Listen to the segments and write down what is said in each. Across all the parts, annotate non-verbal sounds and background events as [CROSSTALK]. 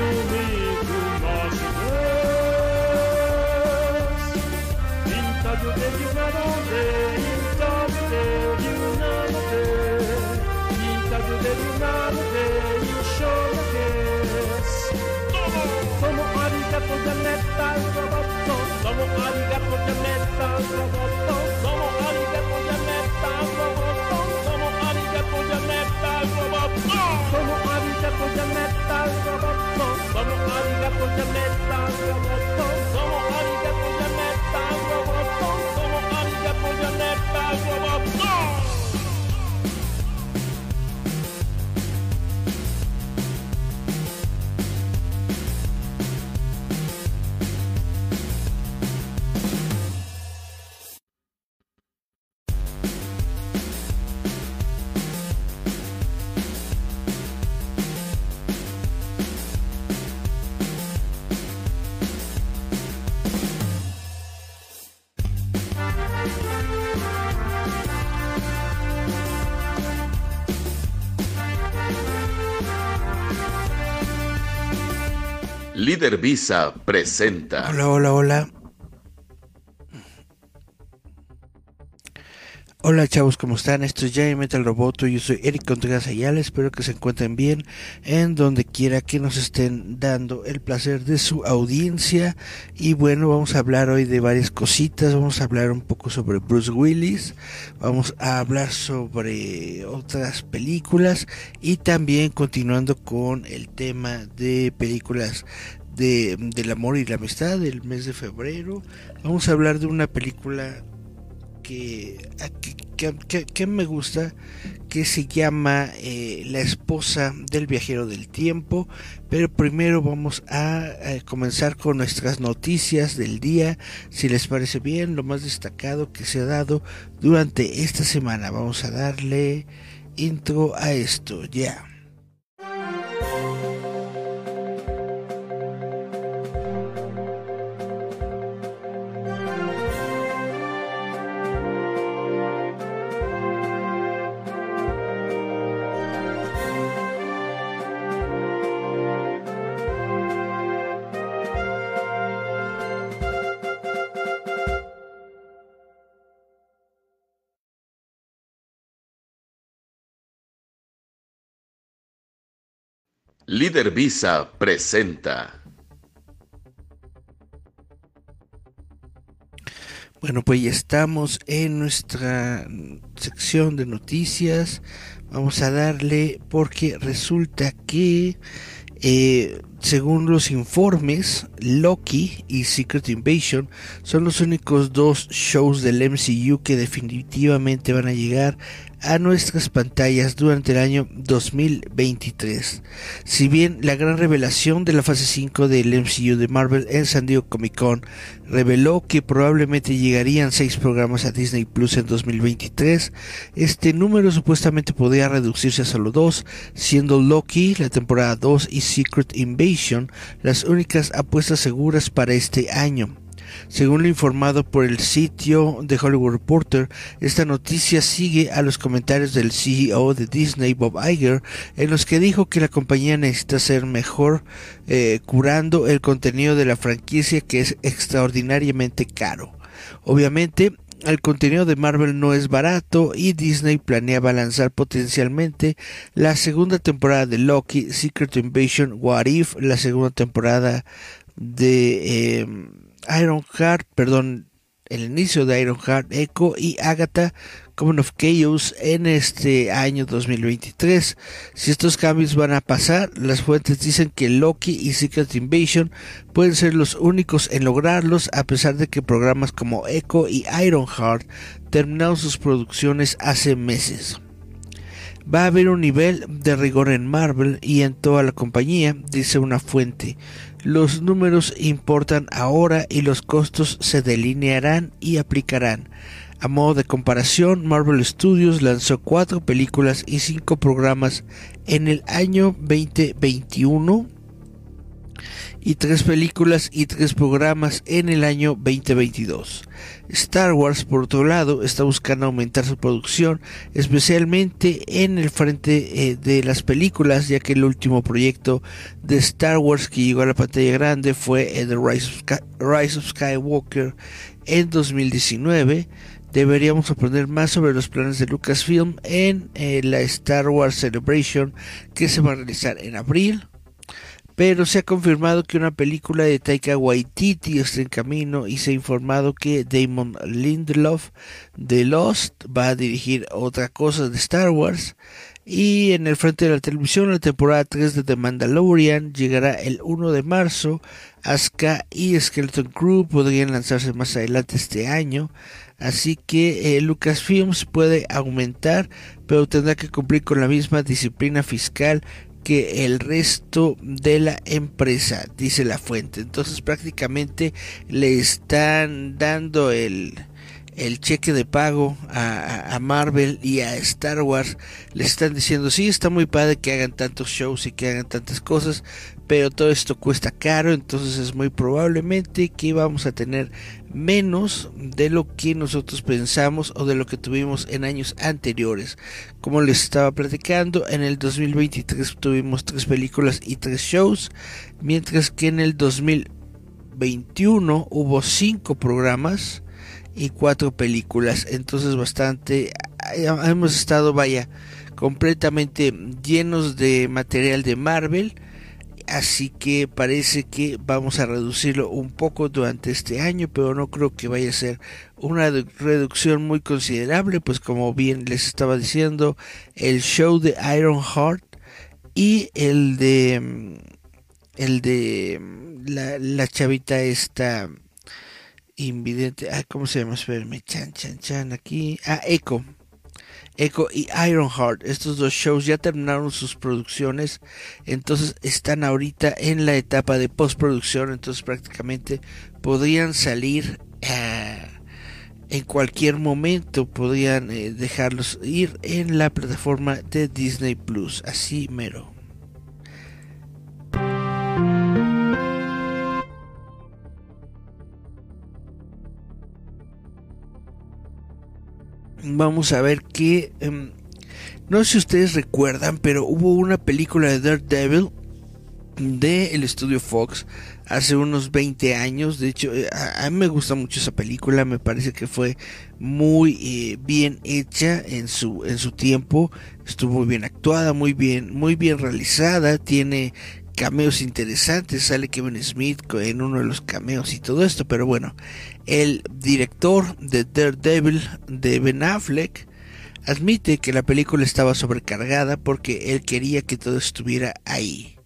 amigo nosso Deus. Intanto devi grande, intanto devi de intanto devi grande, io sono Deus. Tomo arigato da netta al robotto, tomo arigato da netta al robotto, tomo arigato da netta al robotto the metal. Somos hábitat por the. Somos hábitat por the. Somos hábitat por the. Somos hábitat por the. Líder Visa presenta. Hola, hola, hola. Hola chavos, ¿cómo están? Esto es Giant Metal Roboto, yo soy Eric Contreras Ayala, espero que se encuentren bien en donde quiera que nos estén dando el placer de su audiencia y bueno, vamos a hablar hoy de varias cositas, vamos a hablar un poco sobre Bruce Willis, vamos a hablar sobre otras películas y también continuando con el tema de películas de, del amor y la amistad del mes de febrero, vamos a hablar de una película que, que, me gusta, que se llama eh, La esposa del viajero del tiempo. Pero primero vamos a, comenzar con nuestras noticias del día, si les parece bien, lo más destacado que se ha dado durante esta semana. Vamos a darle intro a esto, ya. Visa presenta. Bueno, pues ya estamos en nuestra sección de noticias. Vamos a darle porque resulta que, eh, según los informes, Loki y Secret Invasion son los únicos dos shows del MCU que definitivamente van a llegar a nuestras pantallas durante el año 2023. Si bien la gran revelación de la fase 5 del MCU de Marvel en San Diego Comic Con reveló que probablemente llegarían 6 programas a Disney Plus en 2023, este número supuestamente podría reducirse a solo 2, siendo Loki, la temporada 2 y Secret Invasion las únicas apuestas seguras para este año. Según lo informado por el sitio de Hollywood Reporter, esta noticia sigue a los comentarios del CEO de Disney, Bob Iger, en los que dijo que la compañía necesita ser mejor eh, curando el contenido de la franquicia que es extraordinariamente caro. Obviamente, el contenido de Marvel no es barato y Disney planeaba lanzar potencialmente la segunda temporada de Loki, Secret Invasion, What If, la segunda temporada de... Em, Ironheart, perdón, el inicio de Ironheart, Echo y Agatha Common of Chaos en este año 2023. Si estos cambios van a pasar, las fuentes dicen que Loki y Secret Invasion pueden ser los únicos en lograrlos, a pesar de que programas como Echo y Ironheart terminaron sus producciones hace meses. Va a haber un nivel de rigor en Marvel y en toda la compañía, dice una fuente. Los números importan ahora y los costos se delinearán y aplicarán. A modo de comparación, Marvel Studios lanzó cuatro películas y cinco programas en el año 2021 y tres películas y tres programas en el año 2022. Star Wars, por otro lado, está buscando aumentar su producción, especialmente en el frente eh, de las películas, ya que el último proyecto de Star Wars que llegó a la pantalla grande fue The Rise of, Skywalker en 2019 deberíamos aprender más sobre los planes de Lucasfilm en eh, la Star Wars Celebration que se va a realizar en abril pero se ha confirmado que una película de Taika Waititi está en camino y se ha informado que Damon Lindelof de Lost va a dirigir otra cosa de Star Wars y en el frente de la televisión la temporada 3 de The Mandalorian llegará el 1 de marzo. Asuka y Skeleton Crew podrían lanzarse más adelante este año. Así que eh, Lucasfilms puede aumentar, pero tendrá que cumplir con la misma disciplina fiscal que el resto de la empresa, dice la fuente. Entonces prácticamente le están dando el, el cheque de pago a, Marvel y a Star Wars. Le están diciendo, sí, está muy padre que hagan tantos shows y que hagan tantas cosas, pero todo esto cuesta caro, entonces es muy probablemente que vamos a tener menos de lo que nosotros pensamos o de lo que tuvimos en años anteriores. Como les estaba platicando, en el 2023 tuvimos tres películas y tres shows, mientras que en el 2021 hubo cinco programas y cuatro películas, entonces bastante hemos estado vaya completamente llenos de material de Marvel. Así que parece que vamos a reducirlo un poco durante este año, pero no creo que vaya a ser una reducción muy considerable, pues como bien les estaba diciendo, el show de Iron Heart y el de el de la, la chavita esta invidente, ah, ¿cómo se llama? Espérenme, chan, chan, chan, aquí, ah, Echo, Echo y Ironheart. Estos dos shows ya terminaron sus producciones, entonces están ahorita en la etapa de postproducción, entonces prácticamente podrían salir eh, en cualquier momento, podrían eh, dejarlos ir en la plataforma de Disney Plus, así mero. Vamos a ver que... Em, no sé si ustedes recuerdan, pero hubo una película de Daredevil de el estudio Fox hace unos 20 años. De hecho, eh, a, mí me gusta mucho esa película. Me parece que fue muy eh, bien hecha en su en su tiempo. Estuvo muy bien actuada, muy bien muy bien realizada. Tiene cameos interesantes. Sale Kevin Smith en uno de los cameos y todo esto. Pero bueno, el director de Daredevil de Ben Affleck admite que la película estaba sobrecargada porque él quería que todo estuviera ahí.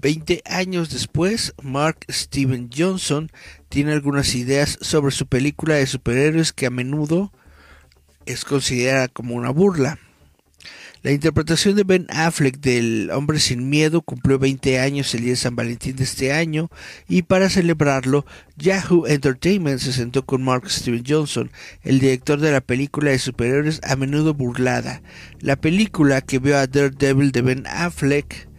Veinte años después, Mark Steven Johnson tiene algunas ideas sobre su película de superhéroes que a menudo es considerada como una burla. La interpretación de Ben Affleck del Hombre sin Miedo cumplió 20 años el día de San Valentín de este año y para celebrarlo, Yahoo Entertainment se sentó con Mark Steven Johnson, el director de la película de superhéroes a menudo burlada. La película que vio a Daredevil de Ben Affleck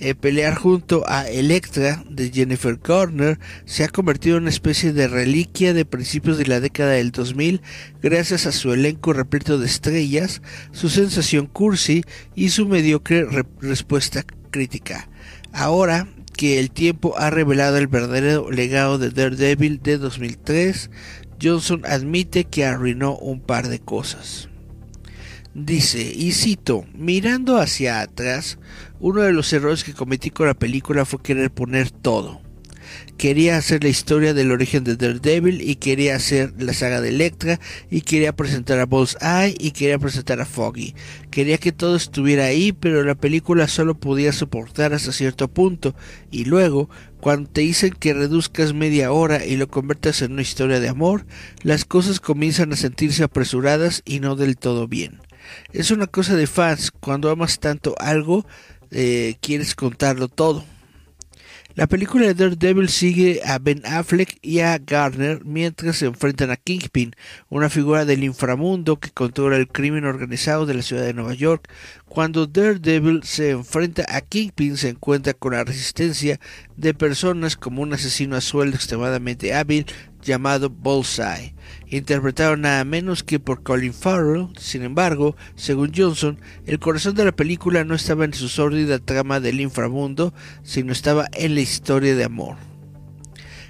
eh, pelear junto a Electra de Jennifer Garner se ha convertido en una especie de reliquia de principios de la década del 2000 gracias a su elenco repleto de estrellas, su sensación cursi y su mediocre respuesta crítica. Ahora que el tiempo ha revelado el verdadero legado de Daredevil de 2003, Johnson admite que arruinó un par de cosas. Dice, y cito, mirando hacia atrás, uno de los errores que cometí con la película fue querer poner todo. Quería hacer la historia del origen de Daredevil y quería hacer la saga de Electra y quería presentar a Bullseye y quería presentar a Foggy. Quería que todo estuviera ahí, pero la película solo podía soportar hasta cierto punto y luego, cuando te dicen que reduzcas media hora y lo conviertas en una historia de amor, las cosas comienzan a sentirse apresuradas y no del todo bien. Es una cosa de fans, cuando amas tanto algo, eh, quieres contarlo todo. La película de Daredevil sigue a Ben Affleck y a Garner mientras se enfrentan a Kingpin, una figura del inframundo que controla el crimen organizado de la ciudad de Nueva York. Cuando Daredevil se enfrenta a Kingpin se encuentra con la resistencia de personas como un asesino a sueldo extremadamente hábil llamado Bullseye, interpretado nada menos que por Colin Farrell. Sin embargo, según Johnson, el corazón de la película no estaba en su sórdida trama del inframundo, sino estaba en la historia de amor.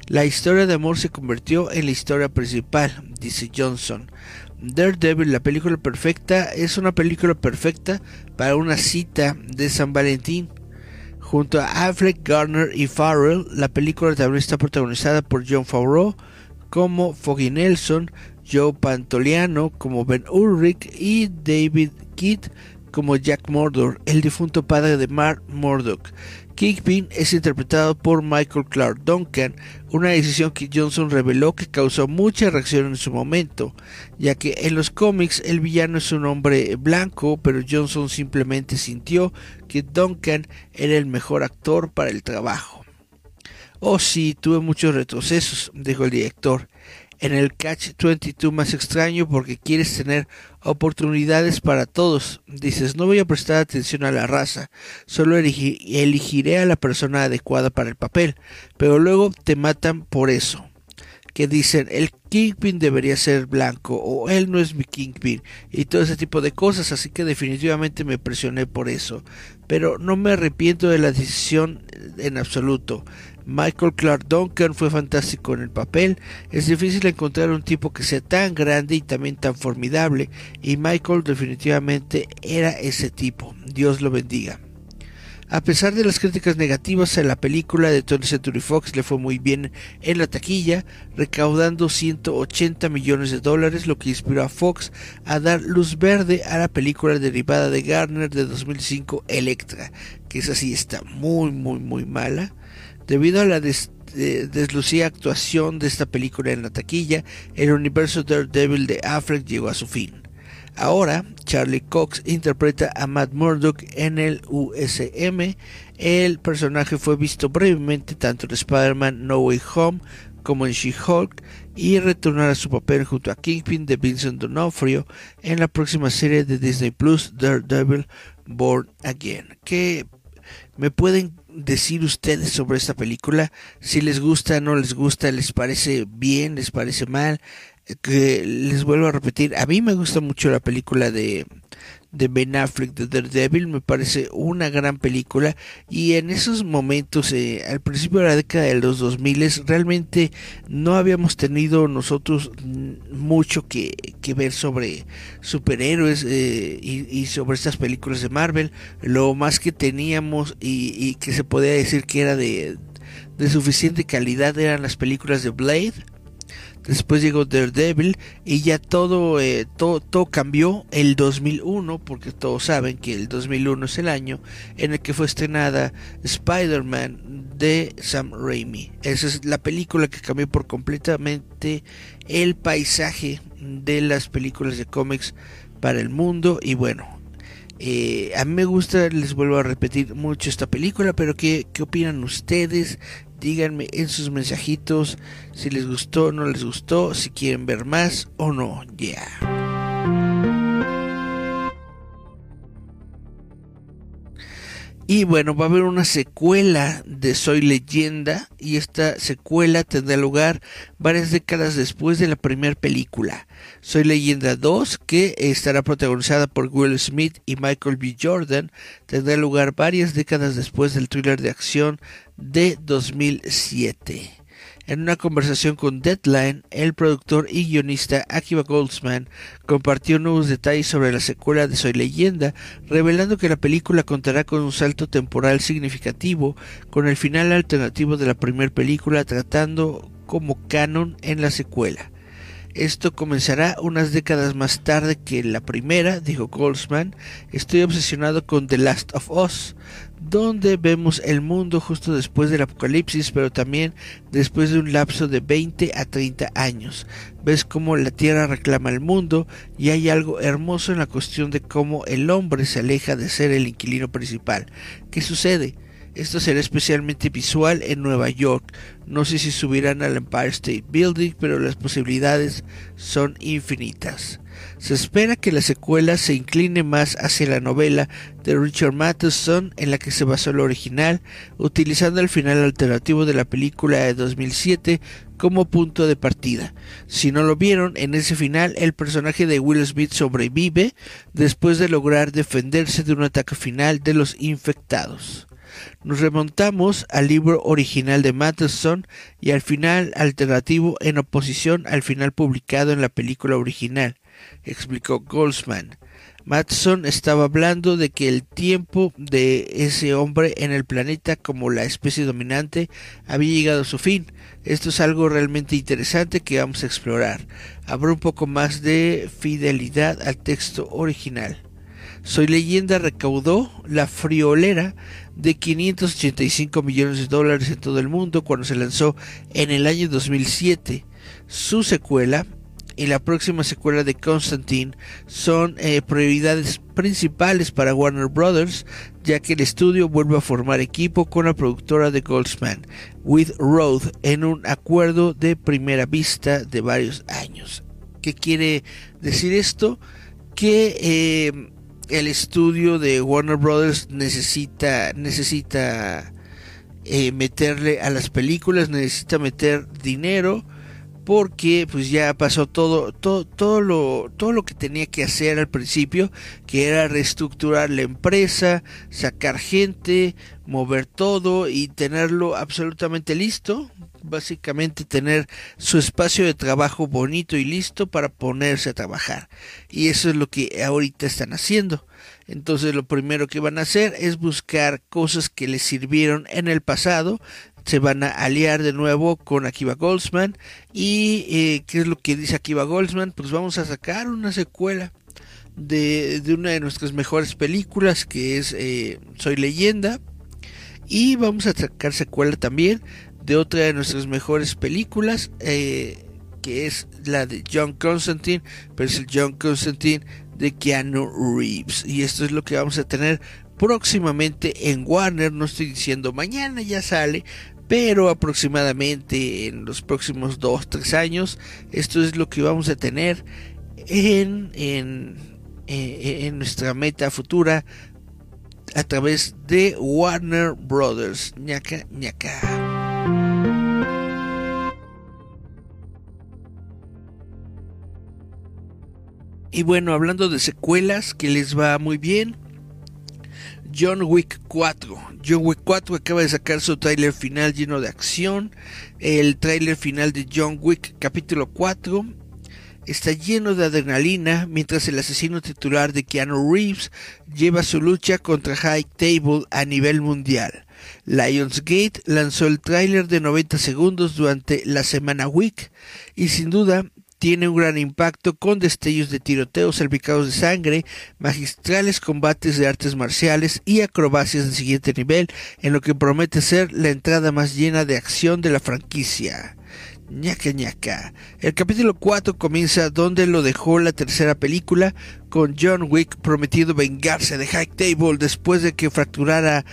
La historia de amor se convirtió en la historia principal, dice Johnson. Daredevil, la película perfecta, es una película perfecta para una cita de San Valentín. Junto a Affleck, Garner y Farrell, la película también está protagonizada por John Favreau, como Foggy Nelson, Joe Pantoliano como Ben Ulrich y David Kidd como Jack Murdoch, el difunto padre de Mark Murdoch. Kingpin es interpretado por Michael Clark Duncan, una decisión que Johnson reveló que causó mucha reacción en su momento, ya que en los cómics el villano es un hombre blanco, pero Johnson simplemente sintió que Duncan era el mejor actor para el trabajo. Oh sí, tuve muchos retrocesos, dijo el director. En el Catch 22 más extraño porque quieres tener oportunidades para todos. Dices, no voy a prestar atención a la raza, solo elegiré a la persona adecuada para el papel, pero luego te matan por eso. Que dicen, el Kingpin debería ser blanco o él no es mi Kingpin y todo ese tipo de cosas, así que definitivamente me presioné por eso. Pero no me arrepiento de la decisión en absoluto. Michael Clark Duncan fue fantástico en el papel. Es difícil encontrar un tipo que sea tan grande y también tan formidable. Y Michael definitivamente era ese tipo. Dios lo bendiga. A pesar de las críticas negativas a la película de Tony Century Fox le fue muy bien en la taquilla, recaudando 180 millones de dólares, lo que inspiró a Fox a dar luz verde a la película derivada de Garner de 2005 Electra, que es así está muy muy muy mala. Debido a la deslucida actuación de esta película en la taquilla, el universo Daredevil de Affleck llegó a su fin. Ahora, Charlie Cox interpreta a Matt Murdock en el USM. El personaje fue visto brevemente tanto en Spider-Man No Way Home como en She-Hulk y retornará a su papel junto a Kingpin de Vincent D'Onofrio en la próxima serie de Disney Plus Daredevil Born Again. Que me pueden decir ustedes sobre esta película? Si les gusta, no les gusta, les parece bien, les parece mal. Que les vuelvo a repetir, a mí me gusta mucho la película de de Ben Affleck de Daredevil me parece una gran película. Y en esos momentos eh, al principio de la década de los 2000 realmente no habíamos tenido nosotros mucho que, ver sobre superhéroes eh, y, sobre estas películas de Marvel. Lo más que teníamos y, y que se podía decir que era de, de suficiente calidad eran las películas de Blade Después llegó Daredevil y ya todo, eh, todo, todo, cambió el 2001, porque todos saben que el 2001 es el año en el que fue estrenada Spider-Man de Sam Raimi. Esa es la película que cambió por completamente el paisaje de las películas de cómics para el mundo. Y bueno, eh, a mí me gusta, les vuelvo a repetir mucho esta película, pero ¿qué, qué opinan ustedes? Díganme en sus mensajitos si les gustó o no les gustó, si quieren ver más o no. Ya. Y bueno, va a haber una secuela de Soy leyenda y esta secuela tendrá lugar varias décadas después de la primera película. Soy leyenda 2, que estará protagonizada por Will Smith y Michael B. Jordan, tendrá lugar varias décadas después del thriller de acción de 2007. En una conversación con Deadline, el productor y guionista Akiva Goldsman compartió nuevos detalles sobre la secuela de Soy Leyenda, revelando que la película contará con un salto temporal significativo, con el final alternativo de la primera película tratando como canon en la secuela. Esto comenzará unas décadas más tarde que la primera, dijo Goldsman. Estoy obsesionado con The Last of Us, donde vemos el mundo justo después del apocalipsis, pero también después de un lapso de 20 a 30 años. Ves cómo la Tierra reclama el mundo y hay algo hermoso en la cuestión de cómo el hombre se aleja de ser el inquilino principal. ¿Qué sucede? Esto será especialmente visual en Nueva York. No sé si subirán al Empire State Building, pero las posibilidades son infinitas. Se espera que la secuela se incline más hacia la novela de Richard Matheson en la que se basó el original, utilizando el final alternativo de la película de 2007 como punto de partida. Si no lo vieron, en ese final el personaje de Will Smith sobrevive después de lograr defenderse de un ataque final de los infectados. Nos remontamos al libro original de Matheson y al final alternativo en oposición al final publicado en la película original, explicó Goldsman. Matheson estaba hablando de que el tiempo de ese hombre en el planeta como la especie dominante había llegado a su fin. Esto es algo realmente interesante que vamos a explorar. Habrá un poco más de fidelidad al texto original. Soy leyenda recaudó la friolera de 585 millones de dólares en todo el mundo cuando se lanzó en el año 2007. Su secuela y la próxima secuela de Constantine son eh, prioridades principales para Warner Brothers, ya que el estudio vuelve a formar equipo con la productora de Goldsman, With Road, en un acuerdo de primera vista de varios años. ¿Qué quiere decir esto? Que eh, el estudio de Warner Brothers necesita necesita eh, meterle a las películas, necesita meter dinero porque pues ya pasó todo, todo, todo lo, todo lo que tenía que hacer al principio, que era reestructurar la empresa, sacar gente, mover todo y tenerlo absolutamente listo, básicamente tener su espacio de trabajo bonito y listo para ponerse a trabajar. Y eso es lo que ahorita están haciendo. Entonces lo primero que van a hacer es buscar cosas que les sirvieron en el pasado, se van a aliar de nuevo con Akiva Goldsman. ¿Y eh, qué es lo que dice Akiva Goldsman? Pues vamos a sacar una secuela de, una de nuestras mejores películas, que es eh, Soy leyenda. Y vamos a sacar secuela también de otra de nuestras mejores películas, eh, que es la de John Constantine, pero es el John Constantine de Keanu Reeves. Y esto es lo que vamos a tener próximamente en Warner. No estoy diciendo mañana ya sale, pero aproximadamente en los próximos 2-3 años esto es lo que vamos a tener en, en, eh, en, nuestra meta futura a través de Warner Brothers. ñaca, ñaca. Y bueno, hablando de secuelas que les va muy bien, John Wick 4. John Wick 4 acaba de sacar su tráiler final lleno de acción. El tráiler final de John Wick capítulo 4 está lleno de adrenalina mientras el asesino titular de Keanu Reeves lleva su lucha contra High Table a nivel mundial. Lionsgate lanzó el tráiler de 90 segundos durante la semana Wick y sin duda tiene un gran impacto con destellos de tiroteos salpicados de sangre, magistrales combates de artes marciales y acrobacias de siguiente nivel, en lo que promete ser la entrada más llena de acción de la franquicia. ñaca ñaca. El capítulo 4 comienza donde lo dejó la tercera película, con John Wick prometido vengarse de High Table después de que fracturara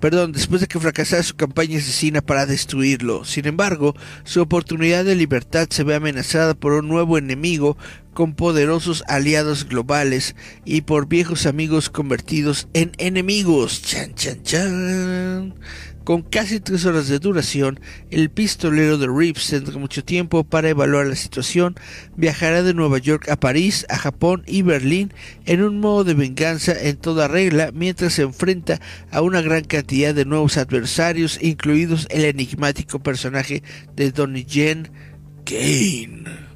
perdón, después de que fracasara su campaña asesina para destruirlo. Sin embargo, su oportunidad de libertad se ve amenazada por un nuevo enemigo con poderosos aliados globales y por viejos amigos convertidos en enemigos. Chan, chan, chan. Con casi tres horas de duración, el pistolero de Reeves tendrá mucho tiempo para evaluar la situación, viajará de Nueva York a París, a Japón y Berlín en un modo de venganza en toda regla mientras se enfrenta a una gran cantidad de nuevos adversarios, incluidos el enigmático personaje de Donnie Yen Kane.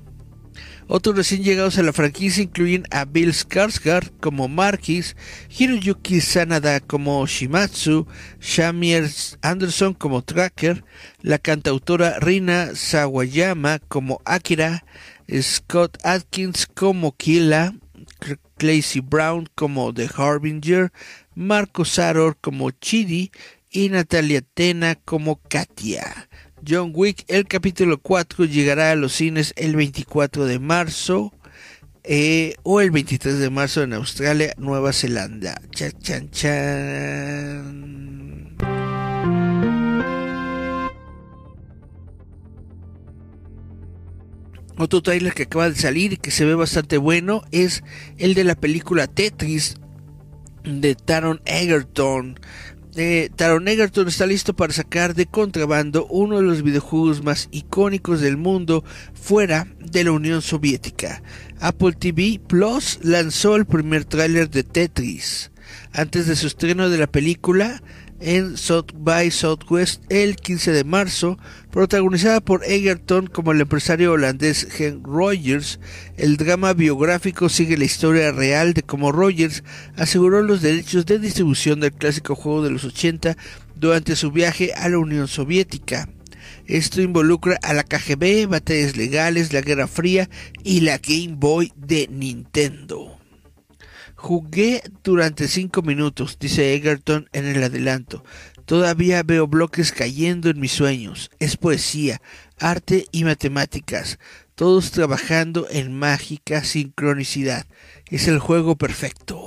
Otros recién llegados a la franquicia incluyen a Bill Skarsgård como Marquis, Hiroyuki Sanada como Shimatsu, Shamir Anderson como Tracker, la cantautora Rina Sawayama como Akira, Scott Atkins como Killa, Clancy Brown como The Harbinger, Marco Saror como Chidi y Natalia Tena como Katia. John Wick, el capítulo 4 llegará a los cines el 24 de marzo eh, o el 23 de marzo en Australia, Nueva Zelanda. Chan, chan. Otro trailer que acaba de salir y que se ve bastante bueno es el de la película Tetris de Taron Egerton eh, Taron Egerton está listo para sacar de contrabando uno de los videojuegos más icónicos del mundo fuera de la Unión Soviética. Apple TV Plus lanzó el primer tráiler de Tetris. Antes de su estreno de la película, en South by Southwest el 15 de marzo, protagonizada por Egerton como el empresario holandés Henk Rogers. El drama biográfico sigue la historia real de cómo Rogers aseguró los derechos de distribución del clásico juego de los 80 durante su viaje a la Unión Soviética. Esto involucra a la KGB, batallas legales, la Guerra Fría y la Game Boy de Nintendo. Jugué durante cinco minutos, dice Egerton en el adelanto. Todavía veo bloques cayendo en mis sueños. Es poesía, arte y matemáticas, todos trabajando en mágica sincronicidad. Es el juego perfecto.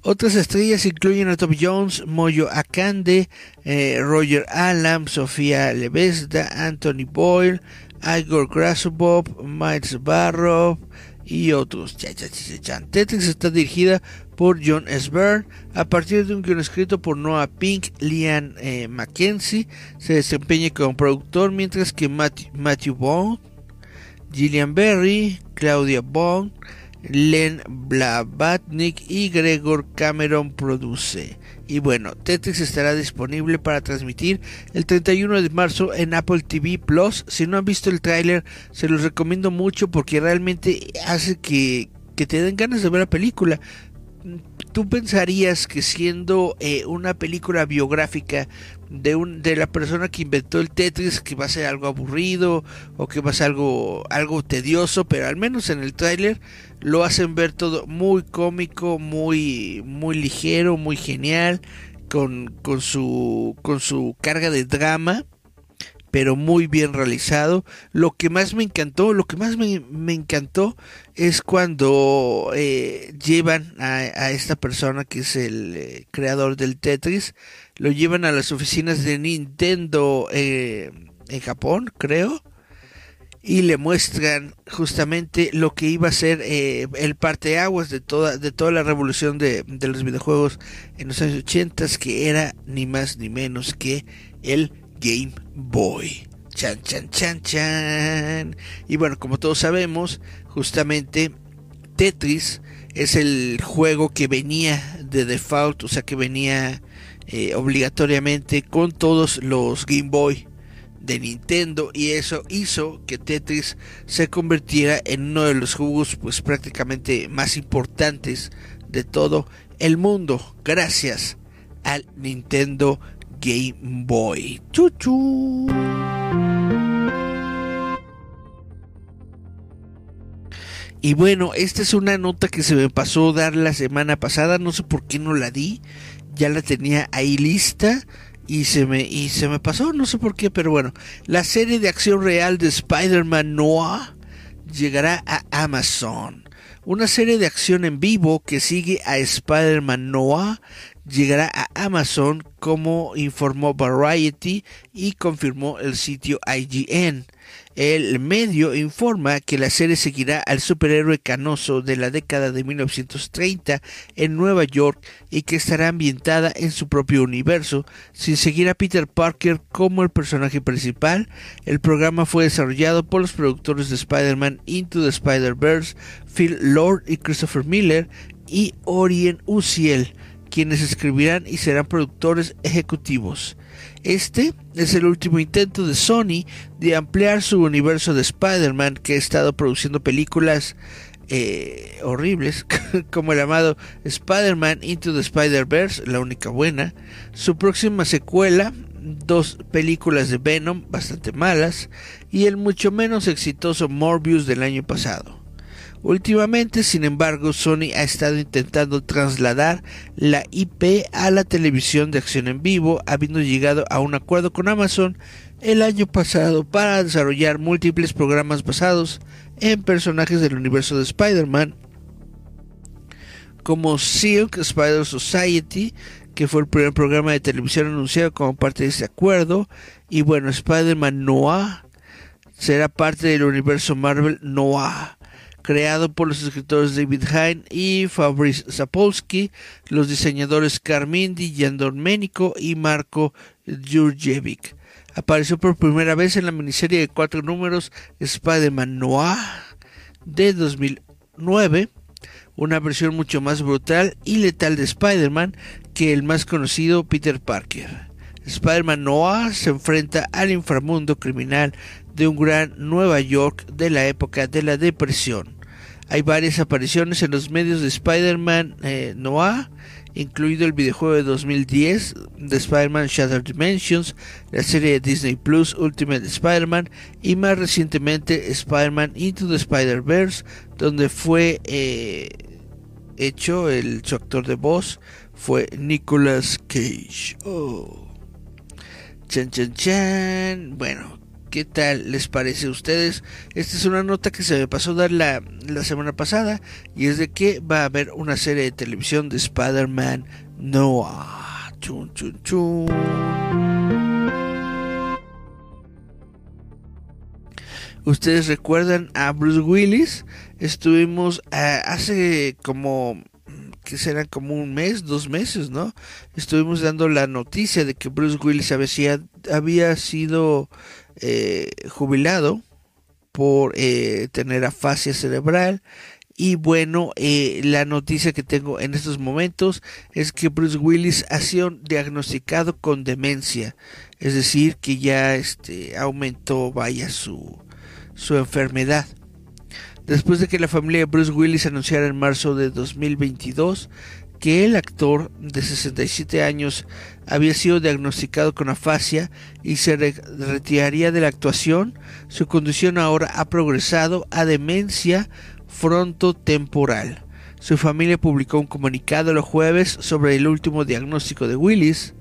Otras estrellas incluyen a Tom Jones, Moyo Akande, eh, Roger Alam, Sofía Levesda, Anthony Boyle, Igor Grasubov, Miles Barrow, y otros. Tetris está dirigida por John S. Byrne a partir de un guion escrito por Noah Pink, Liam eh, Mackenzie se desempeña como productor, mientras que Matthew, Matthew Bond, Gillian Berry, Claudia Bond, Len Blavatnik y Gregor Cameron produce. Y bueno, Tetris estará disponible para transmitir el 31 de marzo en Apple TV Plus. Si no han visto el tráiler, se los recomiendo mucho porque realmente hace que, que te den ganas de ver la película tú pensarías que siendo eh, una película biográfica de, un, de la persona que inventó el Tetris, que va a ser algo aburrido o que va a ser algo, algo tedioso, pero al menos en el tráiler lo hacen ver todo muy cómico, muy, muy ligero, muy genial, con, con, su, con su carga de drama pero muy bien realizado. Lo que más me encantó, lo que más me, encantó es cuando eh, llevan a, esta persona que es el eh, creador del Tetris, lo llevan a las oficinas de Nintendo eh, en Japón, creo. Y le muestran justamente lo que iba a ser el parteaguas de toda, de toda la revolución de, de los videojuegos en los años 80, que era ni más ni menos que el Game Boy. Chan, chan, chan, chan. Y bueno, como todos sabemos, justamente Tetris es el juego que venía de default, o sea que venía eh, obligatoriamente con todos los Game Boy de Nintendo y eso hizo que Tetris se convirtiera en uno de los juegos pues prácticamente más importantes de todo el mundo gracias al Nintendo Game Boy. Chuchu. Y bueno, esta es una nota que se me pasó dar la semana pasada, no sé por qué no la di, ya la tenía ahí lista y se me y se me pasó, no sé por qué, pero bueno, la serie de acción real de Spider-Man Noah llegará a Amazon. Una serie de acción en vivo que sigue a Spider-Man Noah llegará a Amazon como informó Variety y confirmó el sitio IGN. El medio informa que la serie seguirá al superhéroe canoso de la década de 1930 en Nueva York y que estará ambientada en su propio universo, sin seguir a Peter Parker como el personaje principal. El programa fue desarrollado por los productores de Spider-Man Into the Spider-Verse, Phil Lord y Christopher Miller, y Orien Uziel quienes escribirán y serán productores ejecutivos. Este es el último intento de Sony de ampliar su universo de Spider-Man que ha estado produciendo películas eh, horribles [LAUGHS] como el llamado Spider-Man Into the Spider-Verse, la única buena, su próxima secuela, dos películas de Venom bastante malas y el mucho menos exitoso Morbius del año pasado. Últimamente, sin embargo, Sony ha estado intentando trasladar la IP a la televisión de acción en vivo, habiendo llegado a un acuerdo con Amazon el año pasado para desarrollar múltiples programas basados en personajes del universo de Spider-Man, como Silk Spider Society, que fue el primer programa de televisión anunciado como parte de este acuerdo, y bueno, Spider-Man Noah, será parte del universo Marvel Noah, creado por los escritores David Hine y Fabrice Sapolsky, los diseñadores Carmindi, Jan Domenico y Marco Jurjevic. Apareció por primera vez en la miniserie de cuatro números Spider-Man Noir de 2009, una versión mucho más brutal y letal de Spider-Man que el más conocido Peter Parker. Spider-Man Noir se enfrenta al inframundo criminal de un gran Nueva York de la época de la depresión. Hay varias apariciones en los medios de Spider-Man eh, Noir, incluido el videojuego de 2010 de Spider-Man Shattered Dimensions, la serie de Disney Plus Ultimate Spider-Man y más recientemente Spider-Man Into the Spider-Verse, donde fue eh, hecho el su actor de voz fue Nicolas Cage. Oh. Chan chan chan. Bueno, ¿Qué tal les parece a ustedes? Esta es una nota que se me pasó dar la, la semana pasada y es de que va a haber una serie de televisión de Spider-Man Noah. Chun, chun, chun. ¿Ustedes recuerdan a Bruce Willis? Estuvimos eh, hace como que serán como un mes, dos meses, ¿no? Estuvimos dando la noticia de que Bruce Willis había sido eh, jubilado por eh, tener afasia cerebral. Y bueno, eh, la noticia que tengo en estos momentos es que Bruce Willis ha sido diagnosticado con demencia. Es decir, que ya este, aumentó, vaya, su, su enfermedad. Después de que la familia de Bruce Willis anunciara en marzo de 2022 que el actor de 67 años había sido diagnosticado con afasia y se retiraría de la actuación, su condición ahora ha progresado a demencia frontotemporal. Su familia publicó un comunicado los jueves sobre el último diagnóstico de Willis,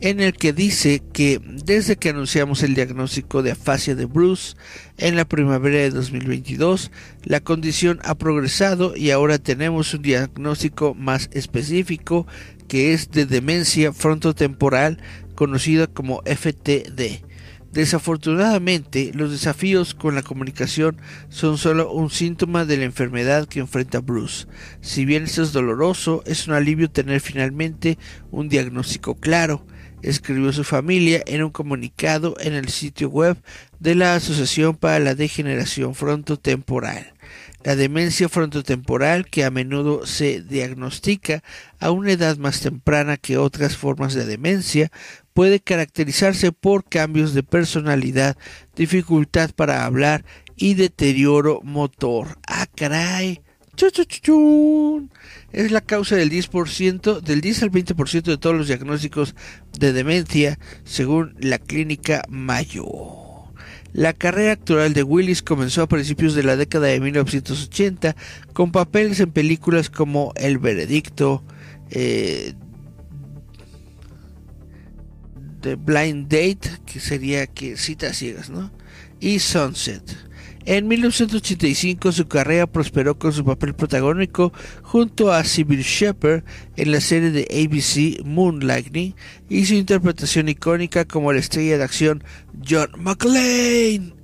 en el que dice que desde que anunciamos el diagnóstico de afasia de Bruce en la primavera de 2022, la condición ha progresado y ahora tenemos un diagnóstico más específico que es de demencia frontotemporal conocida como FTD. Desafortunadamente, los desafíos con la comunicación son solo un síntoma de la enfermedad que enfrenta Bruce. Si bien esto es doloroso, es un alivio tener finalmente un diagnóstico claro escribió su familia en un comunicado en el sitio web de la Asociación para la Degeneración Frontotemporal. La demencia frontotemporal, que a menudo se diagnostica a una edad más temprana que otras formas de demencia, puede caracterizarse por cambios de personalidad, dificultad para hablar y deterioro motor. ¡Ah, caray! Es la causa del 10%, del 10 al 20% de todos los diagnósticos de demencia, según la clínica Mayo. La carrera actoral de Willis comenzó a principios de la década de 1980 con papeles en películas como El Veredicto, eh, The Blind Date, que sería que citas ciegas, ¿no? Y Sunset. En 1985 su carrera prosperó con su papel protagónico junto a Sybil Shepherd en la serie de ABC Moonlightning y su interpretación icónica como la estrella de acción John McClane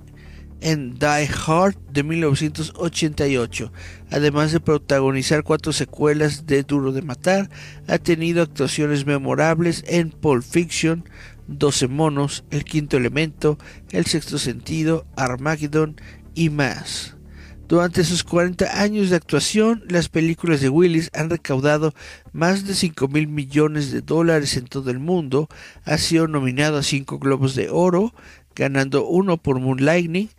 en Die Hard de 1988. Además de protagonizar cuatro secuelas de Duro de Matar, ha tenido actuaciones memorables en Pulp Fiction, 12 monos, El quinto elemento, El sexto sentido, Armageddon y más. Durante sus 40 años de actuación, las películas de Willis han recaudado más de 5 mil millones de dólares en todo el mundo. Ha sido nominado a 5 Globos de Oro, ganando uno por Moonlightning.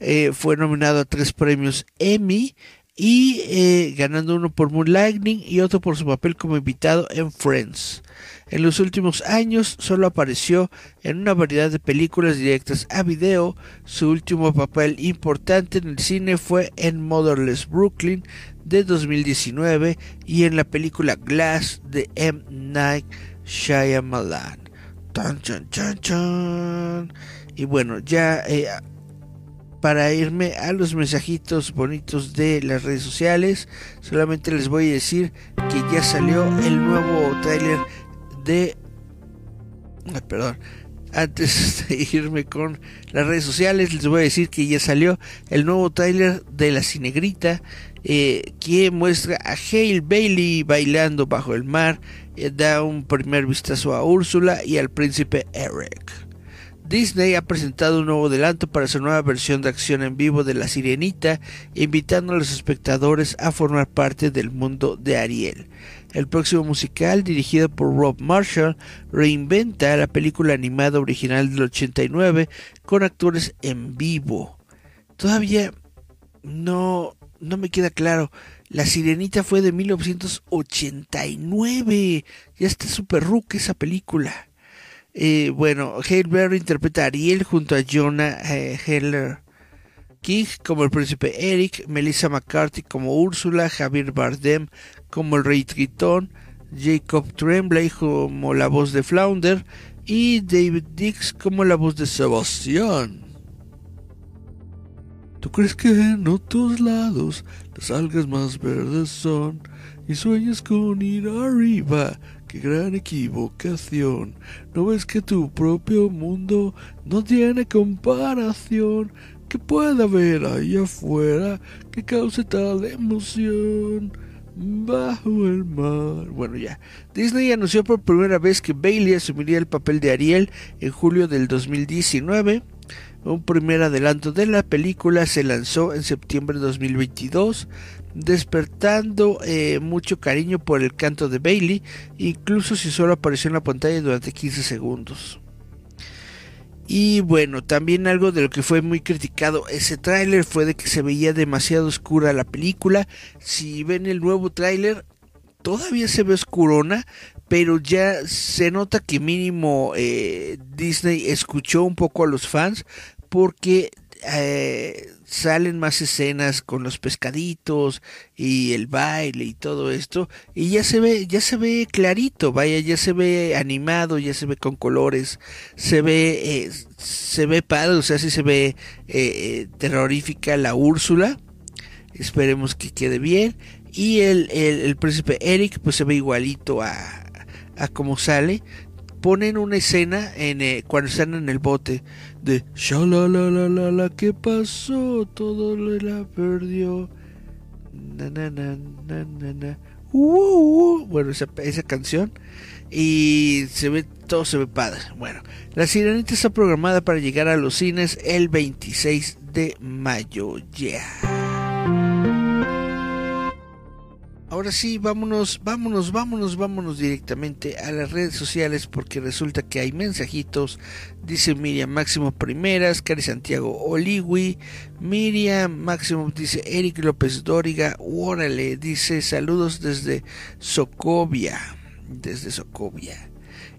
Eh, fue nominado a tres premios Emmy y eh, ganando uno por Moonlightning y otro por su papel como invitado en Friends. En los últimos años solo apareció en una variedad de películas directas a video. Su último papel importante en el cine fue en Motherless Brooklyn de 2019 y en la película Glass de M. Night Shyamalan. Y bueno, ya eh, para irme a los mensajitos bonitos de las redes sociales, solamente les voy a decir que ya salió el nuevo tráiler de perdón antes [LAUGHS] de irme con las redes sociales, les voy a decir que ya salió el nuevo tráiler de La Cinegrita, eh, que muestra a Hale Bailey bailando bajo el mar, eh, da un primer vistazo a Úrsula y al príncipe Eric. Disney ha presentado un nuevo adelanto para su nueva versión de acción en vivo de La Sirenita, invitando a los espectadores a formar parte del mundo de Ariel. El próximo musical, dirigido por Rob Marshall, reinventa la película animada original del 89 con actores en vivo. Todavía no, no me queda claro. La Sirenita fue de 1989. Ya está super rook esa película. Eh, bueno, Hale Berry interpreta a Ariel junto a Jonah eh, Heller King como el príncipe Eric, Melissa McCarthy como Úrsula, Javier Bardem como el rey Tritón, Jacob Tremblay como la voz de Flounder y David Dix como la voz de Sebastián. ¿Tú crees que en otros lados las algas más verdes son y sueñas con ir arriba? qué gran equivocación. ¿No ves que tu propio mundo no tiene comparación? ¿Qué puede haber ahí afuera que cause tal emoción? Bajo el mar. Bueno, ya. Disney anunció por primera vez que Bailey asumiría el papel de Ariel en julio del 2019. Un primer adelanto de la película se lanzó en septiembre de 2022 despertando eh, mucho cariño por el canto de Bailey, incluso si solo apareció en la pantalla durante 15 segundos. Y bueno, también algo de lo que fue muy criticado ese tráiler fue de que se veía demasiado oscura la película. Si ven el nuevo tráiler, todavía se ve oscurona, pero ya se nota que mínimo eh, Disney escuchó un poco a los fans porque eh, salen más escenas con los pescaditos y el baile y todo esto y ya se ve ya se ve clarito vaya ya se ve animado ya se ve con colores se ve eh, se ve padre o sea sí se ve eh, terrorífica la Úrsula esperemos que quede bien y el, el, príncipe Eric pues se ve igualito a, a como sale ponen una escena en eh, cuando están en el bote de la ¿qué pasó? Todo la perdió. Na, na, na, na, na, uh, uh, uh. Bueno, esa, esa canción. Y se ve, todo se ve padre. Bueno, La Sirenita está programada para llegar a los cines el 26 de mayo. Yeah. Ahora sí, vámonos, vámonos, vámonos, vámonos directamente a las redes sociales porque resulta que hay mensajitos. Dice Miriam Máximo Primeras, Cari Santiago Oliwi, Miriam Máximo dice Eric López Dóriga, órale, dice saludos desde Socovia, desde Socovia.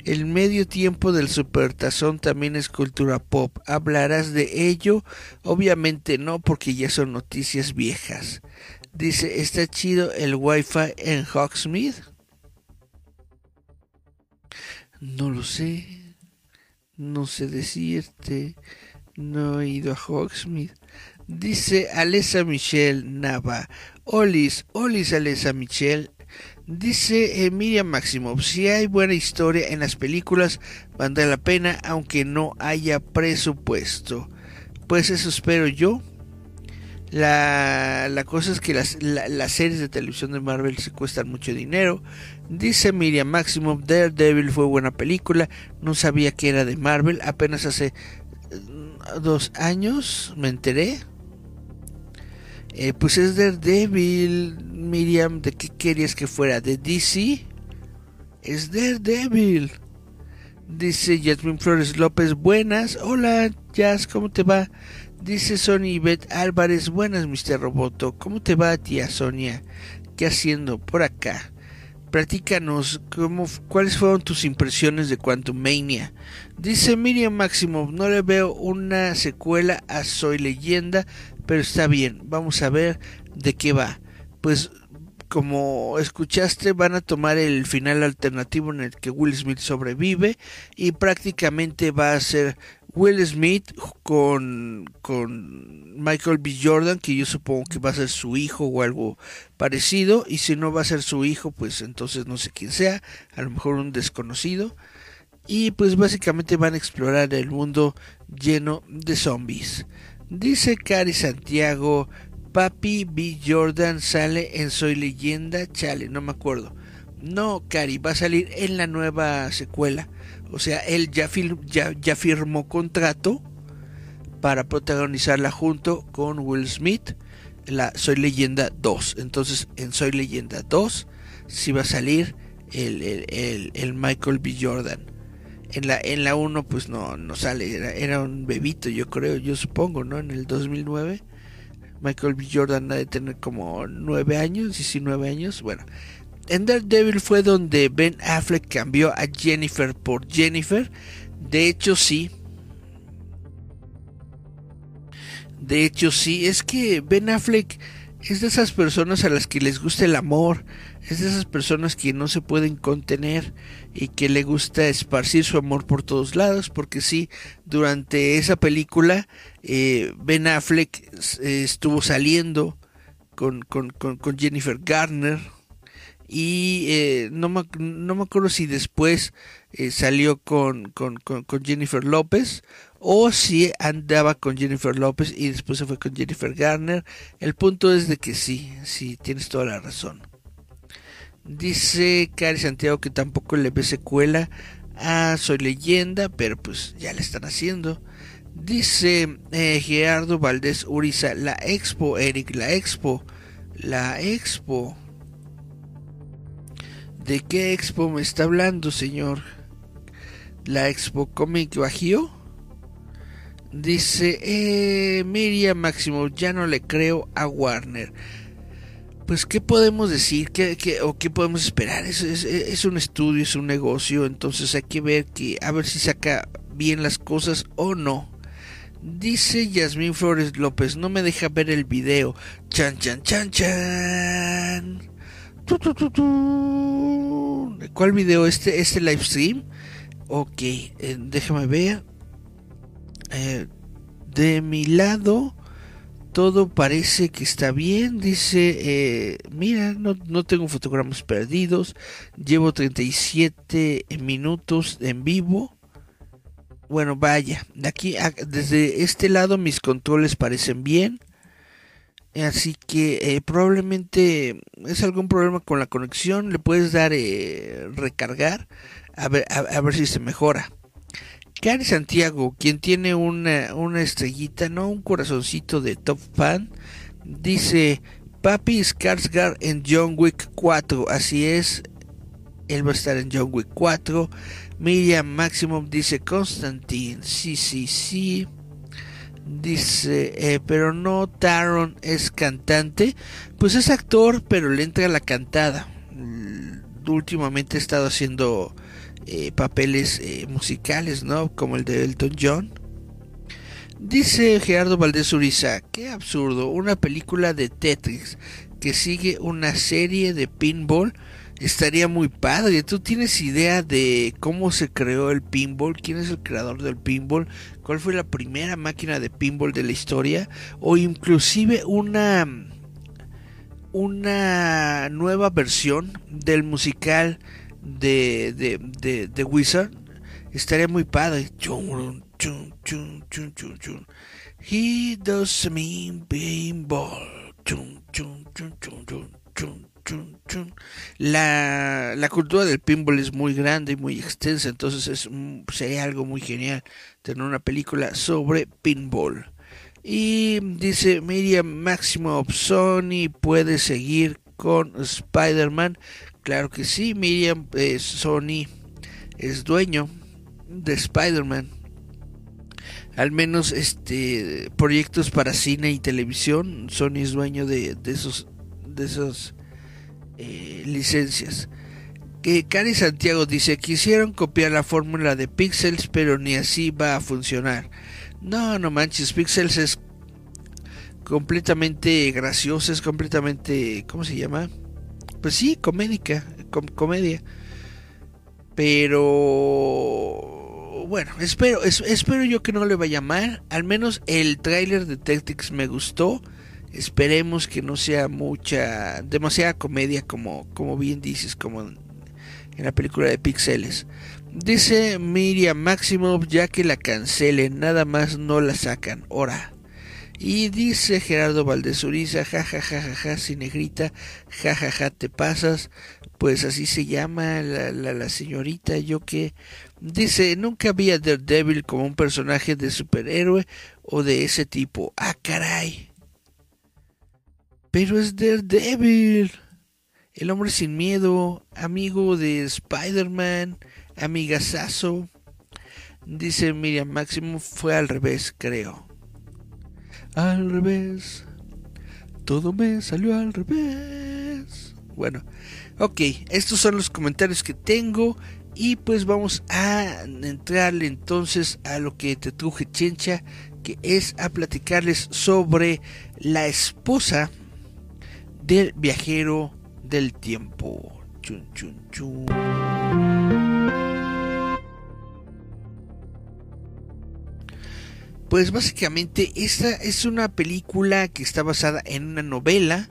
El medio tiempo del supertazón también es cultura pop. ¿Hablarás de ello? Obviamente no, porque ya son noticias viejas. Dice, ¿está chido el wifi en Hogsmeade? No lo sé. No sé decirte. No he ido a Hogsmeade. Dice Alessa Michelle Nava. Olis, Olis Alessa Michelle. Dice Emilia Miriam Maximov, si hay buena historia en las películas, valdrá la pena aunque no haya presupuesto. Pues eso espero yo. La, la cosa es que las, las series de televisión de Marvel se cuestan mucho dinero. Dice Miriam Maximum, Daredevil fue buena película. No sabía que era de Marvel. Apenas hace mm, dos años me enteré. Eh, pues es Daredevil, Miriam. ¿De qué querías que fuera? ¿De DC? Es Daredevil. Dice Jasmine Flores López, buenas. Hola, Jazz, ¿cómo te va? Dice Sonia Beth Álvarez, buenas Mr. Roboto, ¿cómo te va tía Sonia? ¿Qué haciendo por acá? Platícanos cómo, cuáles fueron tus impresiones de Quantum Mania. Dice Miriam Máximo, no le veo una secuela a Soy Leyenda, pero está bien, vamos a ver de qué va. Pues como escuchaste, van a tomar el final alternativo en el que Will Smith sobrevive y prácticamente va a ser Will Smith con, con Michael B. Jordan, que yo supongo que va a ser su hijo o algo parecido, y si no va a ser su hijo, pues entonces no sé quién sea, a lo mejor un desconocido. y pues básicamente van a explorar el mundo lleno de zombies. Dice Cari Santiago, Papi B. Jordan sale en Soy Leyenda, chale, no me acuerdo. No, Cari, va a salir en la nueva secuela. O sea, él ya, ya, ya firmó contrato para protagonizarla junto con Will Smith, la Soy Leyenda 2. Entonces, en Soy Leyenda 2 sí va a salir el, el, el Michael B. Jordan. En la, en la 1 pues no, no sale, era, un bebito yo creo, yo supongo, ¿no? En el 2009. Michael B. Jordan ha de tener como 9 años, 19 años. Bueno, en Daredevil fue donde Ben Affleck cambió a Jennifer por Jennifer. De hecho sí. De hecho sí, es que Ben Affleck es de esas personas a las que les gusta el amor, es de esas personas que no se pueden contener y que le gusta esparcir su amor por todos lados, porque sí, durante esa película eh, Ben Affleck eh, estuvo saliendo con, con, con, Jennifer Garner y eh, no, me, no, me, acuerdo si después salió con, con, Jennifer López o si andaba con Jennifer López y después se fue con Jennifer Garner. El punto es de que sí, sí, tienes toda la razón. Dice Cari Santiago que tampoco le ve secuela a Soy Leyenda, pero pues ya le están haciendo. Dice eh, Gerardo Valdés Uriza, la expo, Eric, la expo, la expo. ¿De qué expo me está hablando, señor? La expo Comic Bajío. Dice eh, Miriam Máximo, ya no le creo a Warner. Pues, ¿qué podemos decir? ¿Qué, o qué podemos esperar? Es, es, un estudio, es un negocio, entonces hay que ver que, a ver si saca bien las cosas o no. Dice Yasmín Flores López, no me deja ver el video. Chan, chan, chan, chan. ¿Cuál video? ¿Este, este live stream? Ok, eh, déjame ver. Eh, de mi lado todo parece que está bien. Dice, eh, mira, no, no, tengo fotogramas perdidos. Llevo 37 minutos en vivo. Bueno, vaya, de aquí, desde este lado mis controles parecen bien. Así que eh, probablemente es algún problema con la conexión. Le puedes dar eh, recargar a ver, a ver si se mejora. Cari Santiago, quien tiene una, una estrellita, no un corazoncito de top fan, dice Papi Skarsgård en John Wick 4. Así es, él va a estar en John Wick 4. Miriam Maximum dice Constantine. Sí, sí, sí. Dice, eh, pero no Taron es cantante. Pues es actor, pero le entra la cantada. Últimamente ha estado haciendo eh, papeles eh, musicales, ¿no? Como el de Elton John. Dice Gerardo Valdés Uriza, qué absurdo, una película de Tetris que sigue una serie de pinball estaría muy padre. ¿Tú tienes idea de cómo se creó el pinball? ¿Quién es el creador del pinball? ¿Cuál fue la primera máquina de pinball de la historia? O inclusive una una nueva versión del musical de, de, de, Wizard estaría muy padre. He does mean pinball. La, la cultura del pinball es muy grande y muy extensa, entonces es, sería algo muy genial tener una película sobre pinball. Y dice Miriam Máximo Sony puede seguir con Spider-Man Claro que sí, Miriam Sony es dueño de Spider-Man. Al menos este proyectos para cine y televisión, Sony es dueño de, esos de esos eh, licencias. Que Cari Santiago dice quisieron copiar la fórmula de Pixels, pero ni así va a funcionar. No, no manches, Pixels es completamente gracioso, es completamente, ¿cómo se llama? pues sí, comédica, comedia. Pero bueno, espero, espero yo que no le vaya mal. Al menos el tráiler de Tactics me gustó. Esperemos que no sea mucha, demasiada comedia como, como bien dices, como en la película de Pixeles. Dice Miriam Maximov, ya que la cancelen, nada más no la sacan. Ora. Y dice Gerardo Valdezuriza, ja ja ja ja ja, sin negrita, ja ja ja, te pasas. Pues así se llama la, la, la señorita, yo que. Dice, nunca vi a Daredevil como un personaje de superhéroe o de ese tipo. Ah, caray. Pero es Daredevil. El hombre sin miedo, amigo de Spider-Man, amigazazo. Dice Miriam Máximo, fue al revés, creo. Al revés. Todo me salió al revés. Bueno, ok, estos son los comentarios que tengo. Y pues vamos a entrarle entonces a lo que te truje chencha, que es a platicarles sobre la esposa del viajero del tiempo. Chun, chun, chun. Pues básicamente esta es una película que está basada en una novela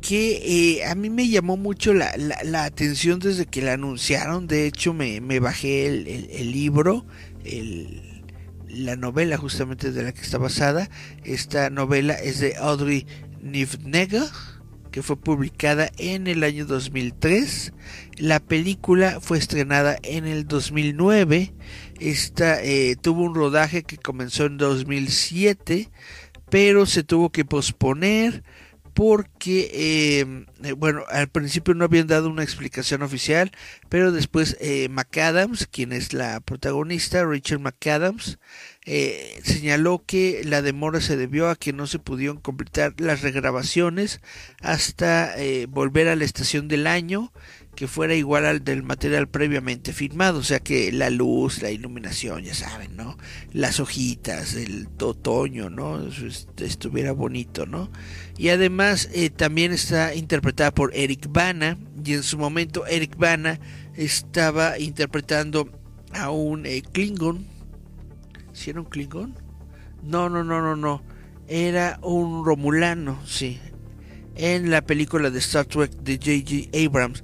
que eh, a mí me llamó mucho la, la, atención desde que la anunciaron. De hecho me, me bajé el, el, el libro, el, la novela justamente de la que está basada. Esta novela es de Audrey Nivenega que fue publicada en el año 2003. La película fue estrenada en el 2009. Esta eh, tuvo un rodaje que comenzó en 2007, pero se tuvo que posponer porque, eh, bueno, al principio no habían dado una explicación oficial, pero después eh, McAdams, quien es la protagonista, Rachel McAdams, eh, señaló que la demora se debió a que no se pudieron completar las regrabaciones hasta eh, volver a la estación del año que fuera igual al del material previamente filmado, o sea que la luz, la iluminación, ya saben, ¿no? Las hojitas, el otoño, ¿no? Estuviera bonito, ¿no? Y además eh, también está interpretada por Eric Bana, y en su momento Eric Bana estaba interpretando a un Klingon, ¿si era un Klingon? No, no, no, no, no, era un Romulano, sí, en la película de Star Trek de J.J. Abrams.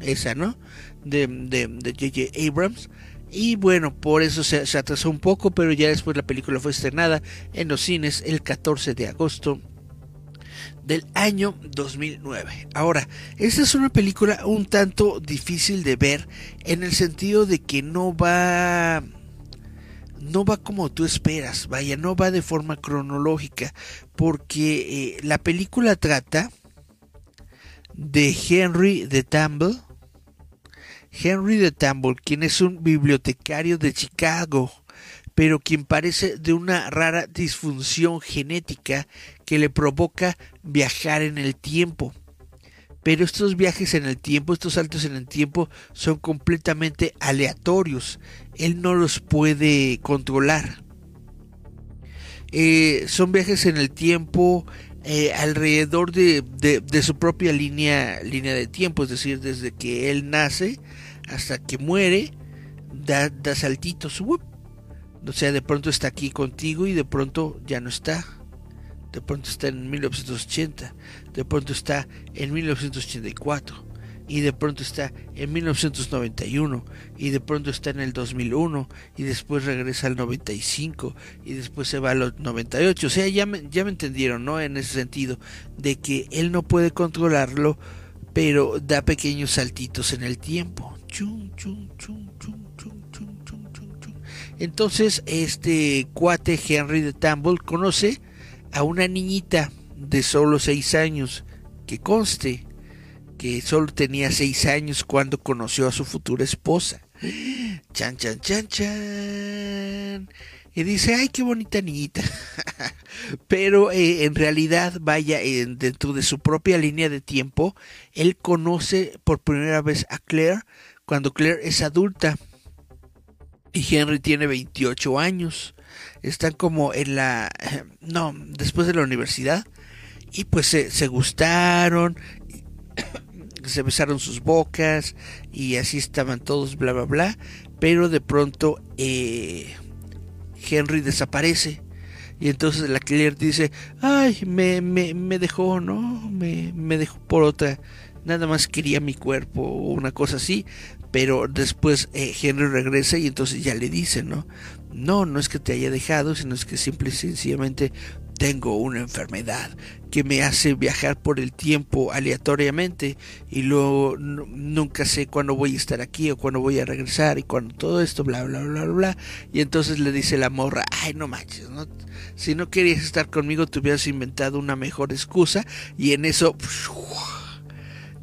Esa, ¿no? De, de, de J.J. Abrams. Y bueno, por eso se, se, atrasó un poco, pero ya después la película fue estrenada en los cines el 14 de agosto del año 2009. Ahora, esta es una película un tanto difícil de ver en el sentido de que no va no va como tú esperas, vaya, no va de forma cronológica, porque eh, la película trata de Henry de Tumble, Henry de Tumble, quien es un bibliotecario de Chicago, pero quien parece de una rara disfunción genética que le provoca viajar en el tiempo. Pero estos viajes en el tiempo, estos saltos en el tiempo, son completamente aleatorios. Él no los puede controlar. Eh, son viajes en el tiempo eh, alrededor de, de, de, su propia línea, línea de tiempo, es decir, desde que él nace hasta que muere, da, saltitos. O sea, de pronto está aquí contigo y de pronto ya no está de pronto está en 1980, de pronto está en 1984 y de pronto está en 1991 y de pronto está en el 2001 y después regresa al 95 y después se va al 98. O sea, ya me, ya me entendieron, ¿no? En ese sentido, de que él no puede controlarlo, pero da pequeños saltitos en el tiempo. Chum, chum, chum, Entonces, este cuate Henry de Tumble conoce a una niñita de solo 6 años, que conste que solo tenía 6 años cuando conoció a su futura esposa. Chan, chan, chan, chan. Y dice, ay, qué bonita niñita. [LAUGHS] Pero eh, en realidad, vaya, dentro de su propia línea de tiempo, él conoce por primera vez a Claire cuando Claire es adulta. Y Henry tiene 28 años están como en la, [CLEARS THROAT] no, después de la universidad, y pues se, se gustaron, [CLEARS THROAT] se besaron sus bocas, y así estaban todos, bla, bla, bla, pero de pronto eh, Henry desaparece. Y entonces la Claire dice, ay, me, me, me dejó, ¿no? Me, me dejó por otra. Nada más quería mi cuerpo o una cosa así. Pero después eh, Henry regresa y entonces ya le dice, ¿no? No, no es que te haya dejado, sino es que simple y sencillamente tengo una enfermedad que me hace viajar por el tiempo aleatoriamente y luego nunca sé cuándo voy a estar aquí o cuándo voy a regresar y cuando todo esto bla bla bla bla y entonces le dice la morra ay no manches ¿no? si no querías estar conmigo te hubieras inventado una mejor excusa y en eso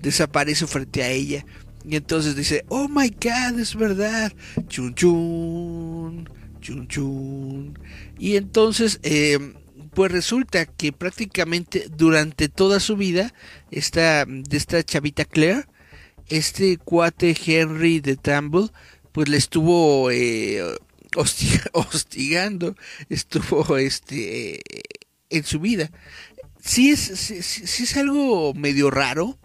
desaparece frente a ella y entonces dice oh my god es verdad chun chun chun chun y entonces eh, pues resulta que prácticamente durante toda su vida, esta, de esta chavita Claire, este cuate Henry de Tamble, pues le estuvo eh, [LAUGHS] hostigando, estuvo este en su vida. Sí es, sí es algo medio raro,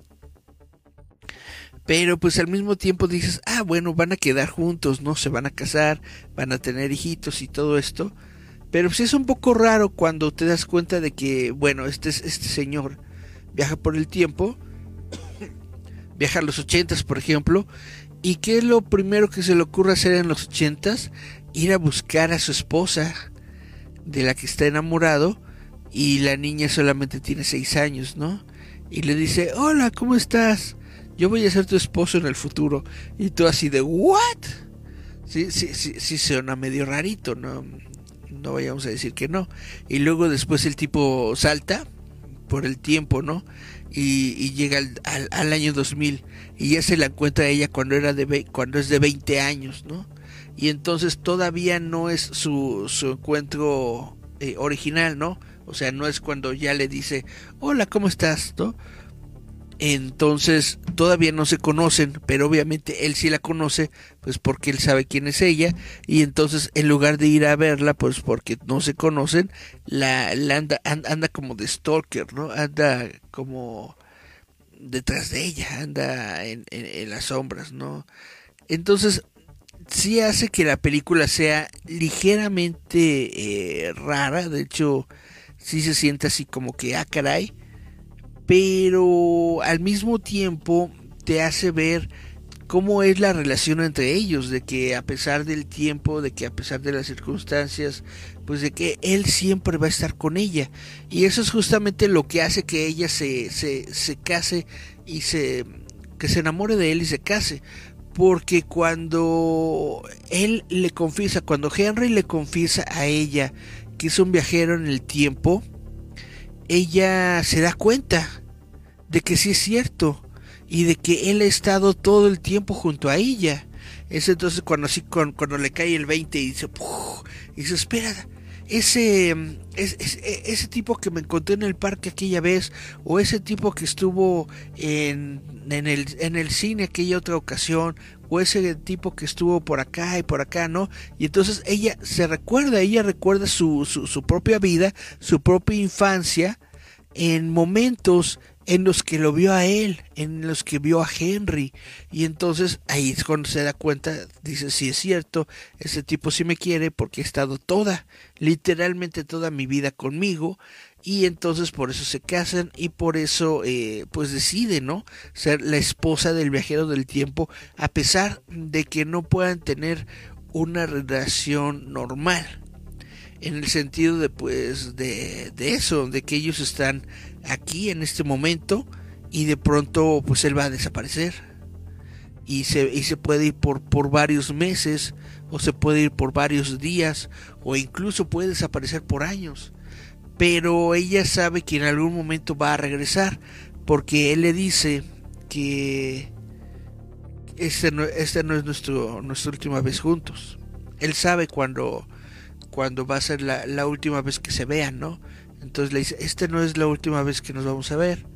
pero pues al mismo tiempo dices, ah, bueno, van a quedar juntos, ¿no? Se van a casar, van a tener hijitos y todo esto. Pero sí es un poco raro cuando te das cuenta de que, bueno, este, este señor viaja por el tiempo, [COUGHS] viaja a los ochentas, por ejemplo, y qué es lo primero que se le ocurre hacer en los ochentas, ir a buscar a su esposa, de la que está enamorado, y la niña solamente tiene seis años, ¿no? Y le dice, hola, ¿cómo estás? Yo voy a ser tu esposo en el futuro. Y tú así de, ¿what? Sí, sí, sí, sí suena medio rarito, ¿no? no vayamos a decir que no. Y luego después el tipo salta por el tiempo, ¿no? Y, llega al, al, año 2000 y ya se la encuentra ella cuando era de cuando es de 20 años, ¿no? Y entonces todavía no es su, su encuentro eh, original, ¿no? O sea, no es cuando ya le dice, hola, ¿cómo estás? ¿no? Entonces todavía no se conocen, pero obviamente él sí la conoce, pues porque él sabe quién es ella, y entonces en lugar de ir a verla, pues porque no se conocen, la, anda, como de stalker, ¿no? Anda como detrás de ella, anda en, en, las sombras, ¿no? Entonces sí hace que la película sea ligeramente eh, rara, de hecho sí se siente así como que, ah, caray, pero al mismo tiempo te hace ver cómo es la relación entre ellos, de que a pesar del tiempo, de que a pesar de las circunstancias, pues de que él siempre va a estar con ella. Y eso es justamente lo que hace que ella se, se, se case y se, que se enamore de él y se case. Porque cuando él le confiesa, cuando Henry le confiesa a ella que es un viajero en el tiempo, ella se da cuenta de que sí es cierto y de que él ha estado todo el tiempo junto a ella. Es entonces cuando así cuando, le cae el 20 y dice, y dice, espera, ese, ese, ese, tipo que me encontré en el parque aquella vez, o ese tipo que estuvo en, en, el, en el cine aquella otra ocasión, o ese tipo que estuvo por acá y por acá, ¿no? Y entonces ella se recuerda, ella recuerda su, su propia vida, su propia infancia, en momentos en los que lo vio a él, en los que vio a Henry. Y entonces ahí es cuando se da cuenta, dice, sí es cierto, ese tipo sí me quiere porque ha estado toda, literalmente toda mi vida conmigo. Y entonces por eso se casan y por eso eh, pues decide, ¿no? Ser la esposa del viajero del tiempo, a pesar de que no puedan tener una relación normal en el sentido de pues de, de, eso, de que ellos están aquí en este momento y de pronto pues él va a desaparecer. Y se, y se puede ir por, por varios meses o se puede ir por varios días o incluso puede desaparecer por años. Pero ella sabe que en algún momento va a regresar porque él le dice que esta no, este no es nuestro, nuestra última vez juntos. Él sabe cuando cuando va a ser la, la última vez que se vean, ¿no? Entonces le dice, esta no es la última vez que nos vamos a ver.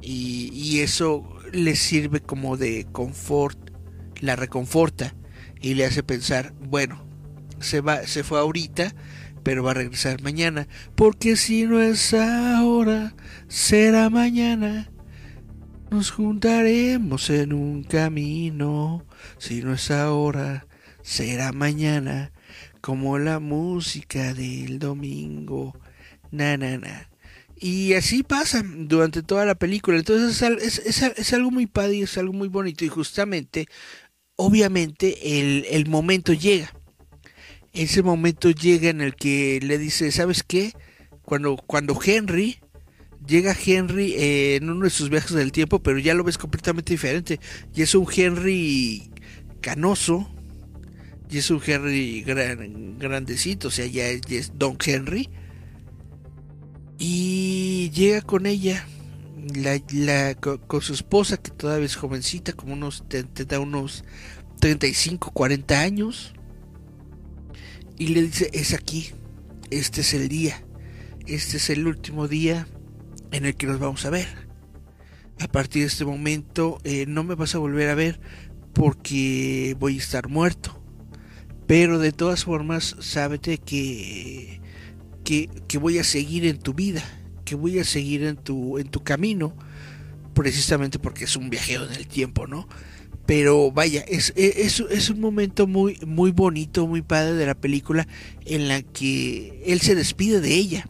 Y, y eso le sirve como de confort, la reconforta y le hace pensar, bueno, se va, se fue ahorita, pero va a regresar mañana, porque si no es ahora, será mañana. Nos juntaremos en un camino, si no es ahora, será mañana como la música del domingo. Na, na, na. Y así pasa durante toda la película. Entonces es, es, es, algo muy padre es algo muy bonito. Y justamente, obviamente, el, el momento llega. Ese momento llega en el que le dice, ¿sabes qué? Cuando, cuando Henry llega Henry eh, en uno de sus viajes del tiempo, pero ya lo ves completamente diferente. Y es un Henry canoso, y es un Henry gran, grandecito, o sea, ya es, Don Henry. Y llega con ella, la, con, su esposa, que todavía es jovencita, como unos, te, da unos 35, 40 años. Y le dice, es aquí, este es el día, este es el último día en el que nos vamos a ver. A partir de este momento eh, no me vas a volver a ver porque voy a estar muerto. Pero de todas formas, sábete que, que, voy a seguir en tu vida, que voy a seguir en tu, en tu camino, precisamente porque es un viajeo en el tiempo, ¿no? Pero vaya, es, es, un momento muy, muy bonito, muy padre de la película en la que él se despide de ella,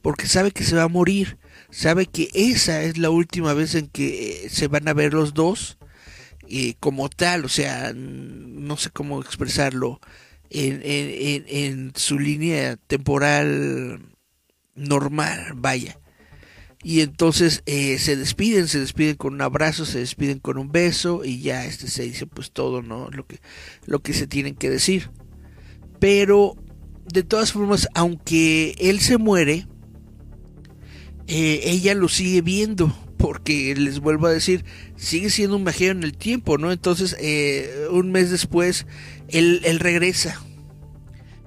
porque sabe que se va a morir, sabe que esa es la última vez en que se van a ver los dos como tal, o sea, no sé cómo expresarlo, en, en, en, su línea temporal normal, vaya. Y entonces eh, se despiden, se despiden con un abrazo, se despiden con un beso y ya este se dice pues todo, ¿no? Lo que, lo que se tienen que decir. Pero de todas formas, aunque él se muere, eh, ella lo sigue viendo porque les vuelvo a decir, sigue siendo un viajero en el tiempo, ¿no? Entonces, eh, un mes después, él, regresa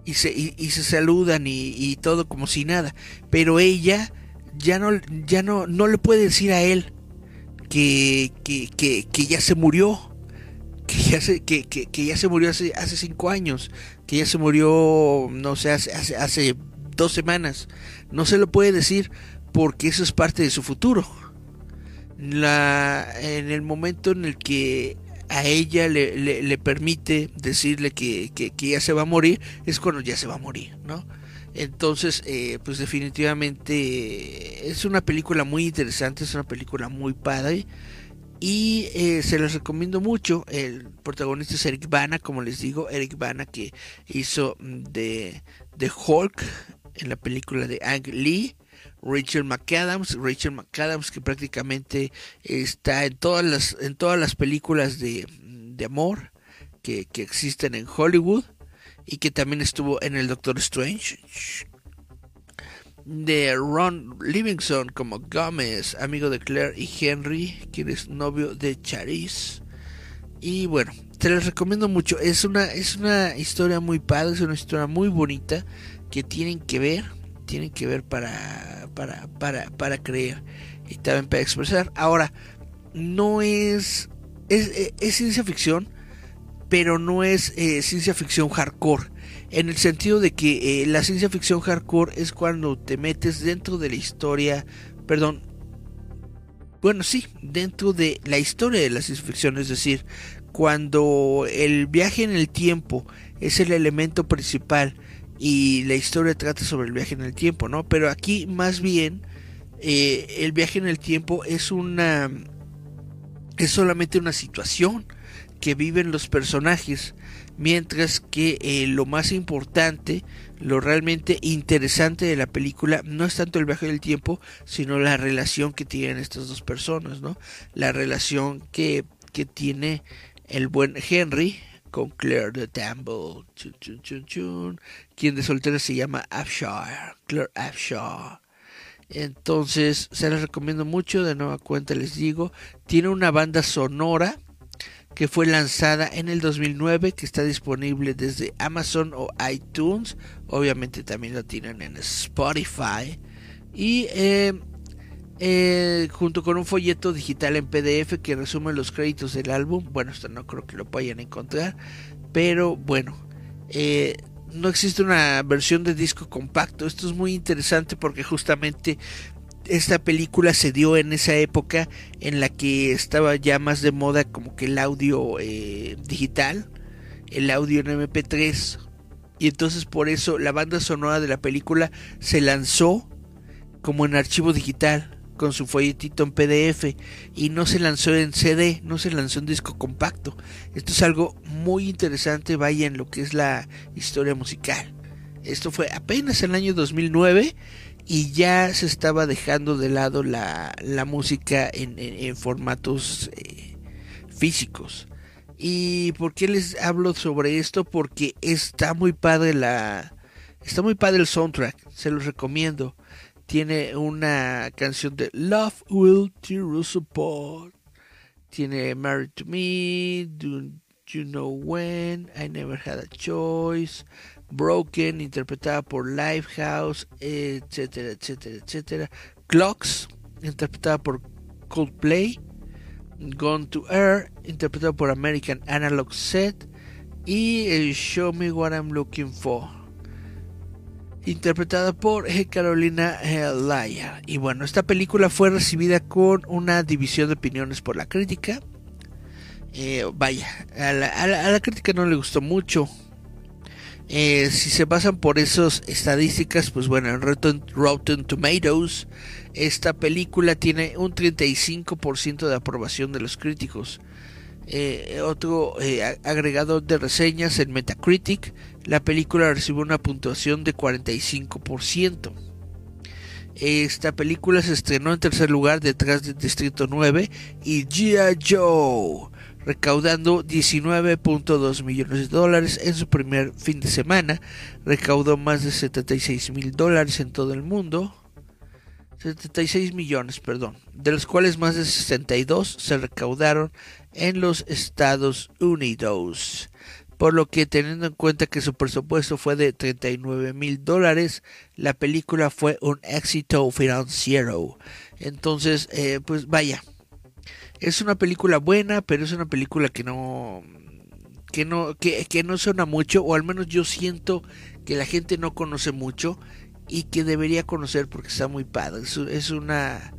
y se, y, se saludan y, todo como si nada, pero ella ya no, ya no, no le puede decir a él que, que, que, ya se murió, que ya se, que, que, ya se murió hace, hace cinco años, que ya se murió, no sé, hace, hace, hace dos semanas, no se lo puede decir porque eso es parte de su futuro la, en el momento en el que a ella le, permite decirle que, que, ya se va a morir, es cuando ya se va a morir, ¿no? Entonces, eh, pues definitivamente es una película muy interesante, es una película muy padre y eh, se los recomiendo mucho. El protagonista es Eric Bana, como les digo, Eric Bana que hizo de, de Hulk en la película de Ang Lee Rachel McAdams, Rachel McAdams que prácticamente está en todas las, en todas las películas de, de amor que, que, existen en Hollywood y que también estuvo en el Doctor Strange. De Ron Livingston como Gómez, amigo de Claire y Henry, quien es novio de Charisse. Y bueno, te les recomiendo mucho. Es una, es una historia muy padre, es una historia muy bonita que tienen que ver tienen que ver para, para, para, para creer y también para expresar. Ahora, no es, es, es ciencia ficción, pero no es eh, ciencia ficción hardcore. En el sentido de que eh, la ciencia ficción hardcore es cuando te metes dentro de la historia, perdón, bueno, sí, dentro de la historia de la ciencia ficción, es decir, cuando el viaje en el tiempo es el elemento principal y la historia trata sobre el viaje en el tiempo, ¿no? Pero aquí más bien eh, el viaje en el tiempo es una es solamente una situación que viven los personajes, mientras que eh, lo más importante, lo realmente interesante de la película no es tanto el viaje del tiempo, sino la relación que tienen estas dos personas, ¿no? La relación que, que tiene el buen Henry, con Claire de Tamble, quien de soltera se llama Afshar, Claire Afshar. Entonces, se les recomiendo mucho, de nueva cuenta les digo, tiene una banda sonora que fue lanzada en el 2009, que está disponible desde Amazon o iTunes, obviamente también la tienen en Spotify, y eh, eh, junto con un folleto digital en PDF que resume los créditos del álbum. Bueno, esto no creo que lo puedan encontrar, pero bueno, eh, no existe una versión de disco compacto. Esto es muy interesante porque justamente esta película se dio en esa época en la que estaba ya más de moda como que el audio eh, digital, el audio en MP3 y entonces por eso la banda sonora de la película se lanzó como en archivo digital con su folletito en PDF y no se lanzó en CD, no se lanzó en disco compacto. Esto es algo muy interesante, vaya en lo que es la historia musical. Esto fue apenas en el año 2009 y ya se estaba dejando de lado la, música en, formatos eh, físicos. ¿Y por qué les hablo sobre esto? Porque está muy padre la... Está muy padre el soundtrack, se los recomiendo. Tiene una canción de Love Will Tear Support. Tiene Married to Me, Do You Know When, I Never Had a Choice, Broken, interpretada por Lifehouse, etcétera, etcétera, etcétera. Clocks, interpretada por Coldplay. Gone to Air, interpretado por American Analog Set. Y Show Me What I'm Looking For, interpretada por Carolina Laya. Y bueno, esta película fue recibida con una división de opiniones por la crítica. Eh, vaya, a la, crítica no le gustó mucho. Eh, si se basan por esas estadísticas, pues bueno, en Rotten, Tomatoes, esta película tiene un 35% de aprobación de los críticos. Eh, otro eh, agregador de reseñas en Metacritic, la película recibió una puntuación de 45%. Esta película se estrenó en tercer lugar detrás del Distrito 9 y G.I. Joe recaudando 19.2 millones de dólares en su primer fin de semana, recaudó más de 76 mil dólares en todo el mundo, 76 millones, perdón, de los cuales más de 62 se recaudaron en los Estados Unidos. Por lo que teniendo en cuenta que su presupuesto fue de 39 mil dólares, la película fue un éxito financiero. Entonces, eh, pues vaya, es una película buena, pero es una película que no que no que, que no suena mucho o al menos yo siento que la gente no conoce mucho y que debería conocer porque está muy padre. Es, una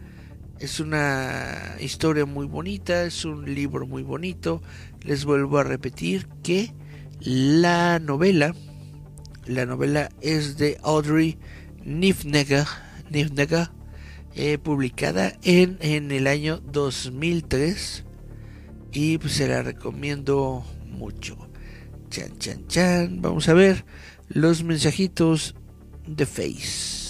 es una historia muy bonita, es un libro muy bonito. Les vuelvo a repetir que la novela la novela es de Audrey Nifnega, Nifnega eh, publicada en, en el año 2003 y pues se la recomiendo mucho. Chan, chan, chan. Vamos a ver los mensajitos de Face.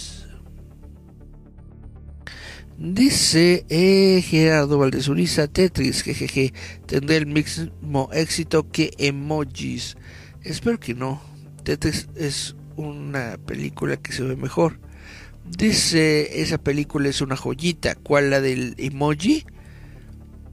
Dice eh, Gerardo Valdezuriza, Tetris, jejeje, tendrá el mismo éxito que emojis. Espero que no. Tetris es una película que se ve mejor. Dice, esa película es una joyita. ¿Cuál la del emoji?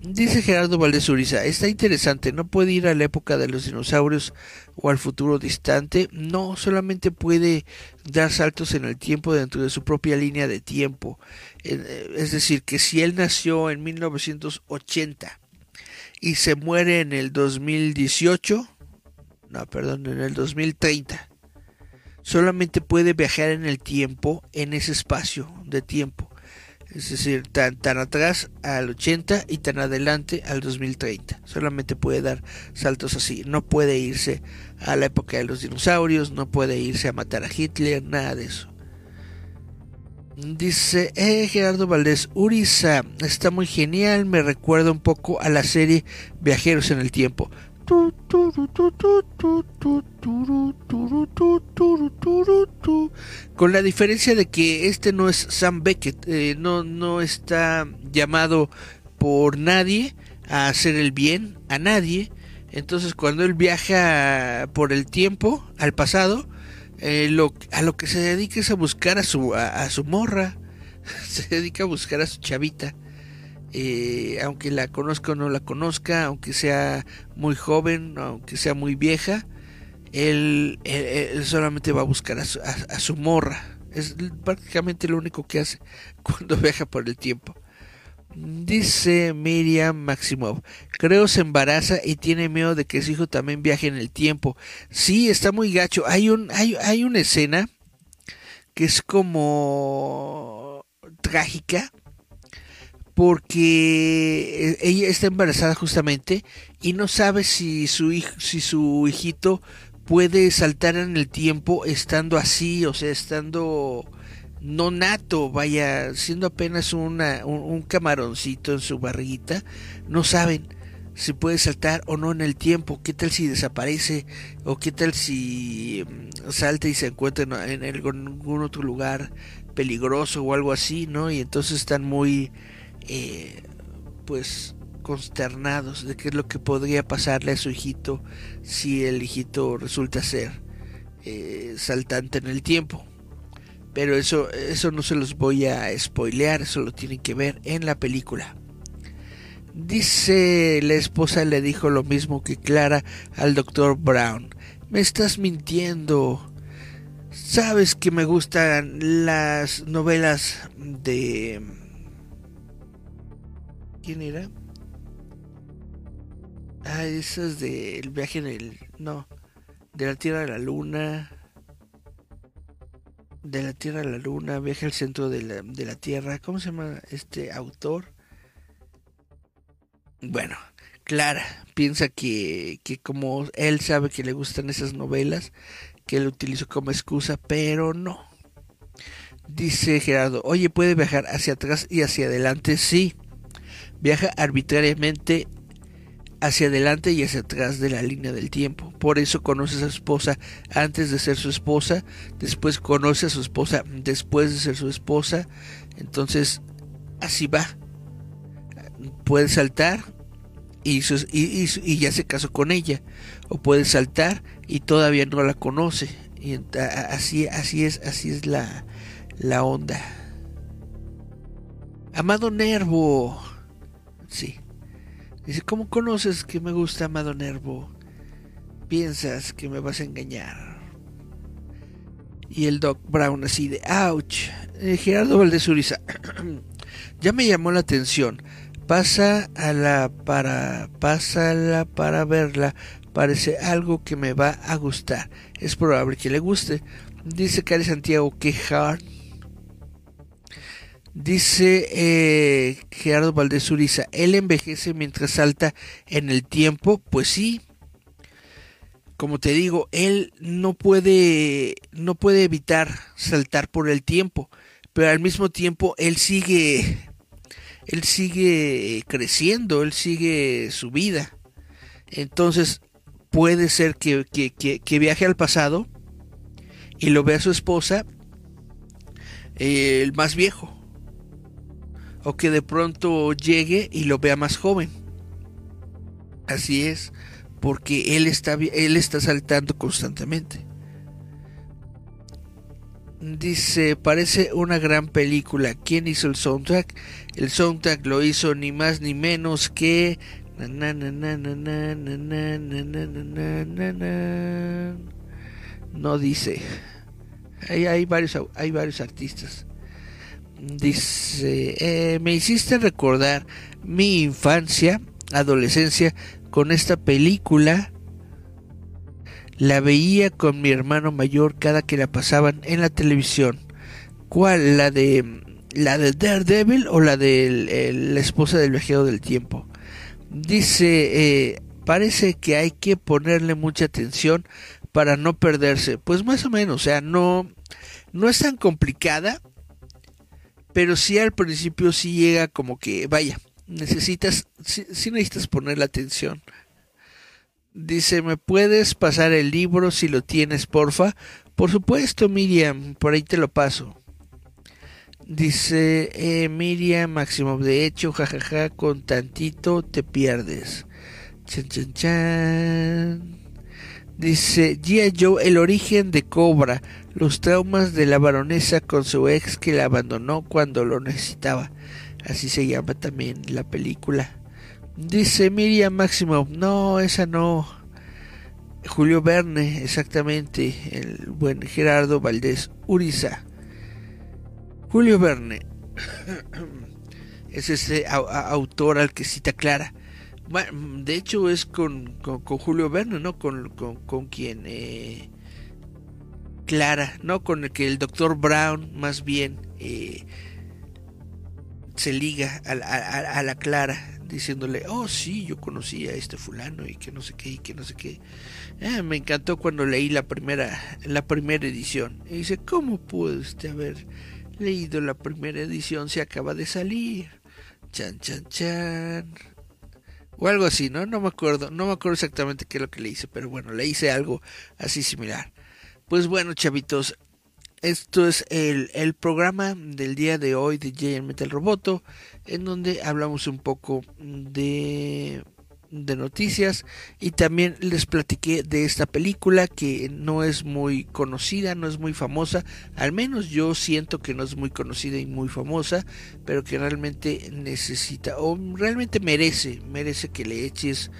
Dice Gerardo Valdez Uriza, está interesante, no puede ir a la época de los dinosaurios o al futuro distante, no, solamente puede dar saltos en el tiempo dentro de su propia línea de tiempo. Eh, es decir, que si él nació en 1980 y se muere en el 2018, no, perdón, en el 2030, solamente puede viajar en el tiempo, en ese espacio de tiempo. Es decir, tan, tan atrás al 80 y tan adelante al 2030. Solamente puede dar saltos así. No puede irse a la época de los dinosaurios, no puede irse a matar a Hitler, nada de eso. Dice eh, Gerardo Valdés, Uriza, está muy genial, me recuerda un poco a la serie Viajeros en el Tiempo. Con la diferencia de que este no es Sam Beckett, eh, no, no está llamado por nadie a hacer el bien a nadie. Entonces cuando él viaja por el tiempo, al pasado, eh, a lo que se dedica es a buscar a su, a su morra. [LAUGHS] Se dedica a buscar a su chavita. Eh, aunque la conozca o no la conozca, aunque sea muy joven, aunque sea muy vieja, él, solamente va a buscar a su, morra. Es prácticamente lo único que hace [LAUGHS] cuando viaja por el tiempo. Dice Miriam Maximov, creo se embaraza y tiene miedo de que su hijo también viaje en el tiempo. Sí, está muy gacho. Hay, un, hay, hay una escena que es como trágica porque ella está embarazada justamente y no sabe si su hijo, si su hijito puede saltar en el tiempo estando así, o sea, estando no nato, vaya, siendo apenas una, un, camaroncito en su barriguita, no saben si puede saltar o no en el tiempo, qué tal si desaparece o qué tal si mm, salta y se encuentra en, algún otro lugar peligroso o algo así, ¿no? Y entonces están muy, eh, pues, consternados de qué es lo que podría pasarle a su hijito si el hijito resulta ser eh, saltante en el tiempo. Pero eso, eso no se los voy a spoilear, eso lo tienen que ver en la película. Dice la esposa le dijo lo mismo que Clara al doctor Brown. Me estás mintiendo. Sabes que me gustan las novelas de... ¿Quién era? Ah, esas del viaje en el... No. De la Tierra a la Luna de la Tierra a la Luna, viaja al centro de la, de la Tierra. ¿Cómo se llama este autor? Bueno, Clara piensa que, que como él sabe que le gustan esas novelas, que él utilizó como excusa, pero no. Dice Gerardo, oye, ¿puede viajar hacia atrás y hacia adelante? Sí. Viaja arbitrariamente hacia adelante y hacia atrás de la línea del tiempo. Por eso conoce a su esposa antes de ser su esposa, después conoce a su esposa después de ser su esposa. Entonces, así va. Puede saltar y, ya se casó con ella. O puede saltar y todavía no la conoce. Y así, así es, así es la, la onda. Amado Nervo. Sí. Dice, ¿cómo conoces que me gusta Amado Nervo? Piensas que me vas a engañar. Y el Doc Brown así de, ouch. Eh, Gerardo Valdezuriza, [CLEARS THROAT] ya me llamó la atención. Pasa a la para, pásala para verla. Parece algo que me va a gustar. Es probable que le guste. Dice Cari Santiago que Dice eh, Gerardo Valdés Uriza, él envejece mientras salta en el tiempo. Pues sí, como te digo, él no puede, no puede evitar saltar por el tiempo, pero al mismo tiempo él sigue, él sigue creciendo, él sigue su vida. Entonces puede ser que, que, viaje al pasado y lo vea a su esposa, eh, el más viejo o que de pronto llegue y lo vea más joven. Así es, porque él está, él está saltando constantemente. Dice, parece una gran película. ¿Quién hizo el soundtrack? El soundtrack lo hizo ni más ni menos que... No dice. Hay, hay, varios, hay varios artistas. Dice, eh, me hiciste recordar mi infancia, adolescencia, con esta película. La veía con mi hermano mayor cada que la pasaban en la televisión. ¿Cuál? ¿La de la de Daredevil o la de la esposa del viajero del tiempo? Dice, eh, parece que hay que ponerle mucha atención para no perderse. Pues más o menos, o sea, no, no es tan complicada pero sí al principio sí llega como que, vaya, necesitas, sí, necesitas poner la atención. Dice, ¿me puedes pasar el libro si lo tienes, porfa? Por supuesto, Miriam, por ahí te lo paso. Dice eh, Miriam Máximo, de hecho, jajaja, con tantito te pierdes. Chan, chan, chan. Dice Gia Joe, el origen de Cobra, los traumas de la baronesa con su ex que la abandonó cuando lo necesitaba. Así se llama también la película. Dice Miriam Máximo, no, esa no. Julio Verne, exactamente, el buen Gerardo Valdés Uriza. Julio Verne [COUGHS] es ese autor al que cita Clara de hecho es con, Julio Verne, ¿no? Con, con, quien... Eh, Clara, ¿no? Con el que el doctor Brown más bien eh, se liga a, la Clara diciéndole, oh sí, yo conocí a este fulano y que no sé qué y que no sé qué. Ah, me encantó cuando leí la primera, la primera edición. Y dice, ¿cómo puede usted haber leído la primera edición? Se acaba de salir. Chan, chan, chan. O algo así, ¿no? No me acuerdo, no me acuerdo exactamente qué es lo que le hice, pero bueno, le hice algo así similar. Pues bueno, chavitos, esto es el, el, programa del día de hoy de JM Metal Roboto, en donde hablamos un poco de, de noticias y también les platiqué de esta película que no es muy conocida, no es muy famosa, al menos yo siento que no es muy conocida y muy famosa, pero que realmente necesita o realmente merece, merece que le eches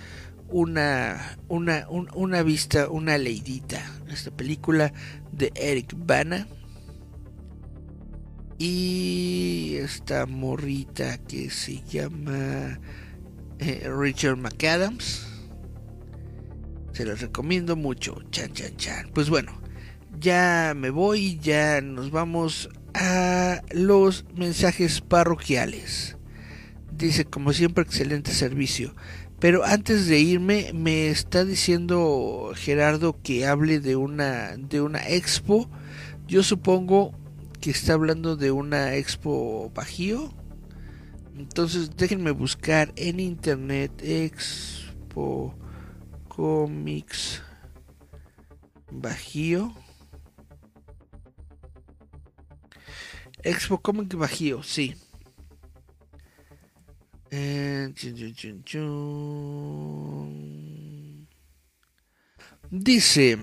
una, una, una vista, una leidita. Esta película de Eric Bana. Y esta morrita que se llama eh, Richard McAdams. Se los recomiendo mucho. Chan, chan, chan. Pues bueno, ya me voy, ya nos vamos a los mensajes parroquiales. Dice, como siempre, excelente servicio. Pero antes de irme, me está diciendo Gerardo que hable de una, de una expo. Yo supongo que está hablando de una expo Bajío. Entonces déjenme buscar en internet Expo Comics Bajío. Expo Comics Bajío, sí. Eh, Dice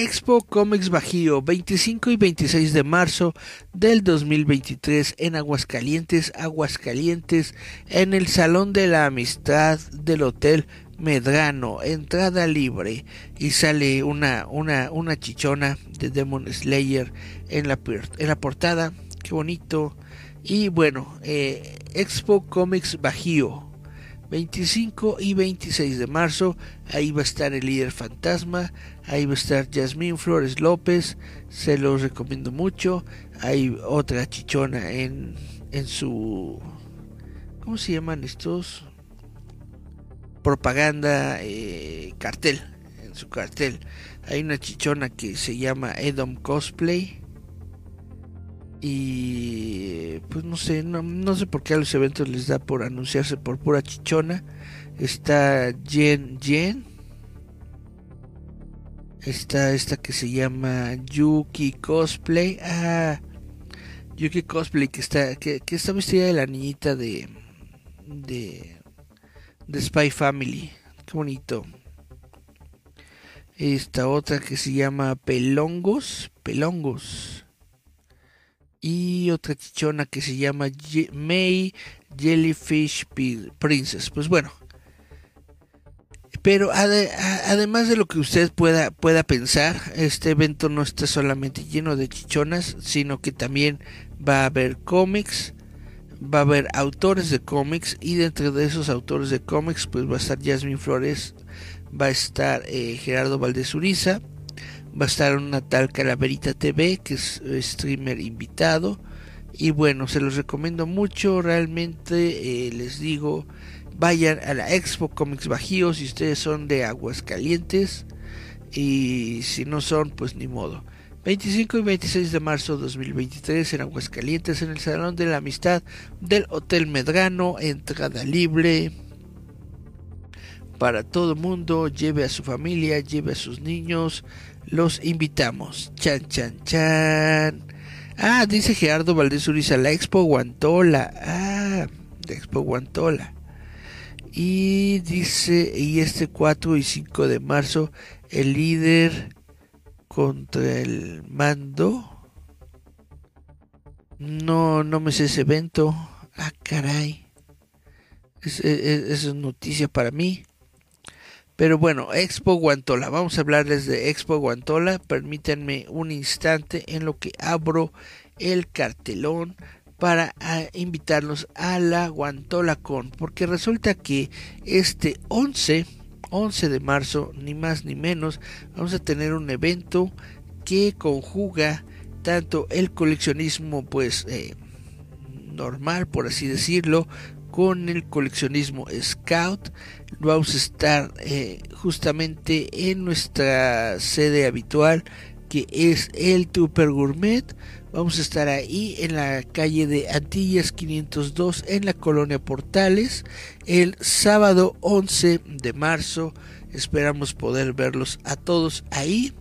Expo Comics Bajío 25 y 26 de marzo del 2023 en Aguascalientes, Aguascalientes, en el Salón de la Amistad del Hotel Medrano, entrada libre y sale una, una, una chichona de Demon Slayer en la, en la portada, qué bonito. Y bueno, eh, Expo Comics Bajío, 25 y 26 de marzo. Ahí va a estar el líder fantasma. Ahí va a estar Yasmín Flores López. Se los recomiendo mucho. Hay otra chichona en, en su. ¿Cómo se llaman estos? Propaganda eh, cartel. En su cartel. Hay una chichona que se llama Edom Cosplay y pues no sé, no, sé por qué a los eventos les da por anunciarse por pura chichona. Está Jen Jen. Está esta que se llama Yuki Cosplay. Ah, Yuki Cosplay que está que, que está vestida de la niñita de de de Spy Family. Qué bonito. Esta otra que se llama Pelongos, Pelongos y otra chichona que se llama May Jellyfish Princess. Pues bueno, pero además de lo que usted pueda, pueda pensar, este evento no está solamente lleno de chichonas, sino que también va a haber cómics, va a haber autores de cómics y dentro de esos autores de cómics pues va a estar Jasmine Flores, va a estar eh, Gerardo Valdez Uriza, va a estar una tal Calaverita TV, que es streamer invitado. Y bueno, se los recomiendo mucho, realmente eh, les digo, vayan a la Expo Comics Bajío si ustedes son de Aguascalientes. Y si no son, pues ni modo. 25 y 26 de marzo de 2023 en Aguascalientes, en el Salón de la Amistad del Hotel Medrano, entrada libre para todo mundo, lleve a su familia, lleve a sus niños, los invitamos. Chan, chan, chan. Ah, dice Gerardo Valdés Uriza, la Expo Guantola. Ah, la Expo Guantola. Y dice, y este 4 y 5 de marzo, el líder contra el mando. No, no me sé ese evento. Ah, caray. Es, es, es noticia para mí. Pero bueno, Expo Guantola. Vamos a hablarles de Expo Guantola. Permítanme un instante en lo que abro el cartelón para ah, invitarlos a la Guantola Con. Porque resulta que este 11, 11 de marzo, ni más ni menos, vamos a tener un evento que conjuga tanto el coleccionismo pues eh, normal, por así decirlo, con el coleccionismo Scout. Vamos a estar eh, justamente en nuestra sede habitual que es el Tupper Gourmet. Vamos a estar ahí en la calle de Antillas 502 en la colonia Portales el sábado 11 de marzo. Esperamos poder verlos a todos ahí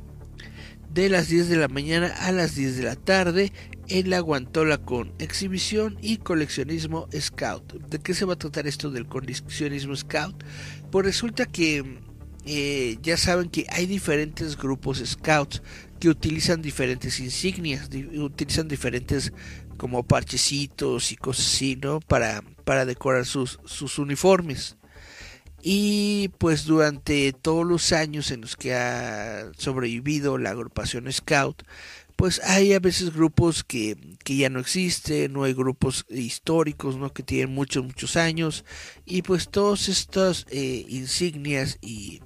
de las 10 de la mañana a las 10 de la tarde en la Guantola con exhibición y coleccionismo Scout. ¿De qué se va a tratar esto del coleccionismo Scout? Pues resulta que eh, ya saben que hay diferentes grupos Scouts que utilizan diferentes insignias, utilizan diferentes como parchecitos y cosas así, ¿no? Para, para decorar sus, sus uniformes. Y pues durante todos los años en los que ha sobrevivido la agrupación Scout, pues hay a veces grupos que, que, ya no existen, no hay grupos históricos, ¿no? Que tienen muchos, muchos años. Y pues todas estas eh, insignias y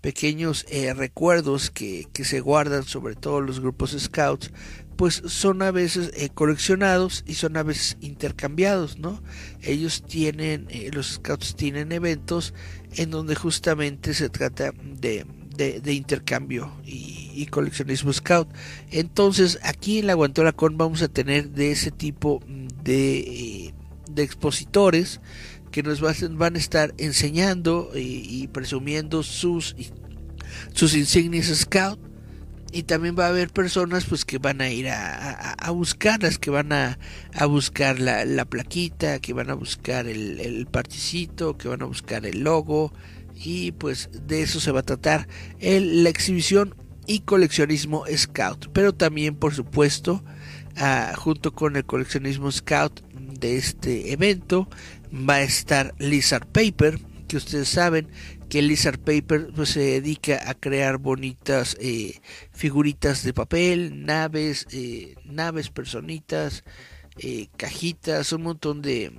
pequeños eh, recuerdos que, que, se guardan sobre todo los grupos scouts pues son a veces eh, coleccionados y son a veces intercambiados no ellos tienen eh, los scouts tienen eventos en donde justamente se trata de, de, intercambio y, coleccionismo scout. Entonces aquí en la Guantola Con vamos a tener de ese tipo de, de expositores que nos van a estar enseñando y, presumiendo sus, sus insignias scout. Y también va a haber personas pues que van a ir a, a, buscarlas, que van a, a buscar la, la, plaquita, que van a buscar el, el particito, que van a buscar el logo y pues de eso se va a tratar el, la exhibición y coleccionismo scout, pero también por supuesto ah, junto con el coleccionismo scout de este evento va a estar Lizard Paper, que ustedes saben que Lizard Paper pues, se dedica a crear bonitas eh, figuritas de papel, naves, eh, naves, personitas, eh, cajitas, un montón de,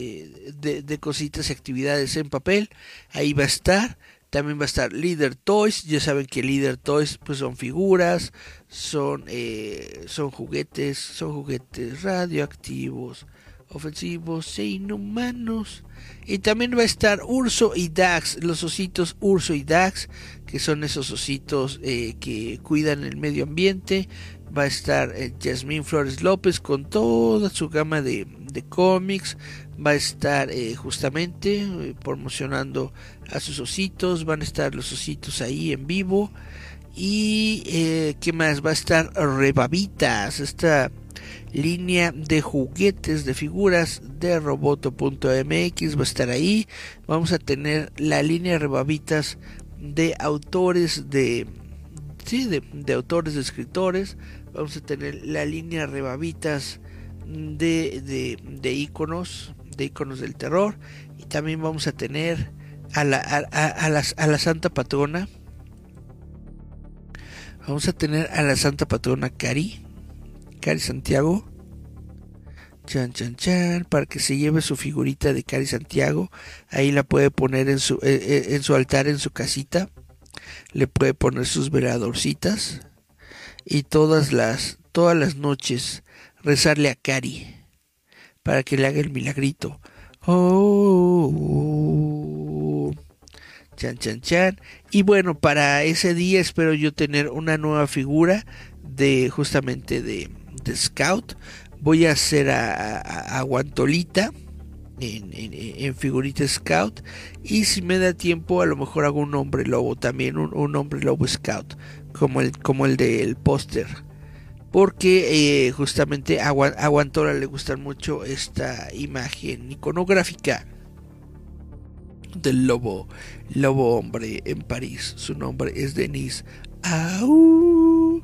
de, de, cositas y actividades en papel. Ahí va a estar. También va a estar Leader Toys. Ya saben que Leader Toys pues son figuras, son, son juguetes, son juguetes radioactivos, ofensivos e inhumanos. Y también va a estar Urso y Dax, los ositos Urso y Dax, que son esos ositos eh, que cuidan el medio ambiente. Va a estar eh, Jasmine Flores López con toda su gama de, de cómics. Va a estar eh, justamente eh, promocionando a sus ositos. Van a estar los ositos ahí en vivo. Y eh, qué más va a estar Rebabitas, esta línea de juguetes de figuras de roboto.mx va a estar ahí. Vamos a tener la línea rebabitas de autores de sí, de, de, autores de escritores. Vamos a tener la línea rebabitas de, de, de iconos, de iconos del terror. Y también vamos a tener a la, a, a, la Santa Patrona. Vamos a tener a la Santa Patrona Cari Cari Santiago. Chan, chan, chan, para que se lleve su figurita de Cari Santiago. Ahí la puede poner en su, eh, eh, en su altar, en su casita. Le puede poner sus veladorcitas. Y todas las, todas las noches rezarle a Cari. Para que le haga el milagrito. Oh, chan, chan, chan. Y bueno, para ese día espero yo tener una nueva figura de justamente de Scout. Voy a hacer a, a, Guantolita en, figurita Scout. Y si me da tiempo, a lo mejor hago un hombre lobo también, un, un hombre lobo Scout, como el, como el del póster. Porque eh, justamente a, a Guantola le gusta mucho esta imagen iconográfica del lobo, lobo hombre en París. Su nombre es Denis. ¡Au!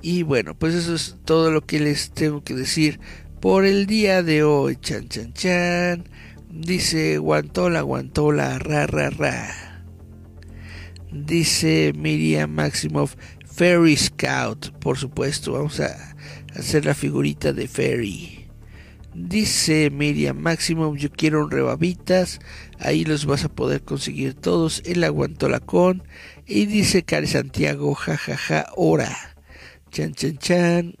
Y bueno, pues eso es todo lo que les tengo que decir por el día de hoy. Chan, chan, chan. Dice Guantola, Guantola, ra, ra, ra. Dice Miriam Maximoff, Fairy Scout. Por supuesto, vamos a hacer la figurita de Fairy. Dice Miriam Maximoff, yo quiero un rebabitas. Ahí los vas a poder conseguir todos Guantola con. Y dice Cari Santiago, jajaja, ja, ja, hora. Chan, chan, chan.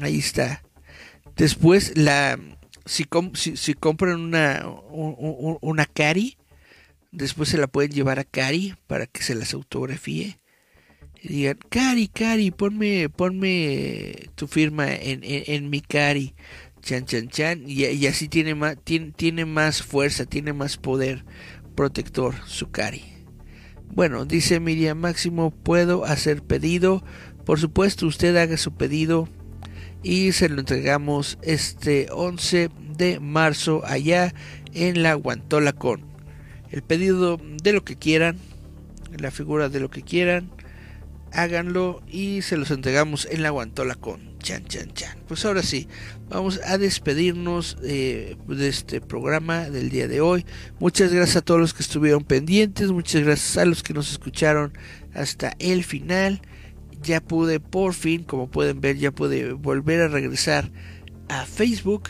Ahí está. Después la, si, si, compran una, una Cari, después se la pueden llevar a Cari para que se las autografíe. Y digan, Cari, Cari, ponme, ponme tu firma en, en, mi Cari. Chan, chan, chan. Y, y así tiene más, tiene, tiene más fuerza, tiene más poder protector su Cari. Bueno, dice Miriam Máximo, puedo hacer pedido. Por supuesto, usted haga su pedido y se lo entregamos este 11 de marzo allá en la Guantola con el pedido de lo que quieran, la figura de lo que quieran, háganlo y se los entregamos en la Guantola con chan chan chan. Pues ahora sí, vamos a despedirnos eh, de este programa del día de hoy. Muchas gracias a todos los que estuvieron pendientes, muchas gracias a los que nos escucharon hasta el final ya pude por fin, como pueden ver, ya pude volver a regresar a Facebook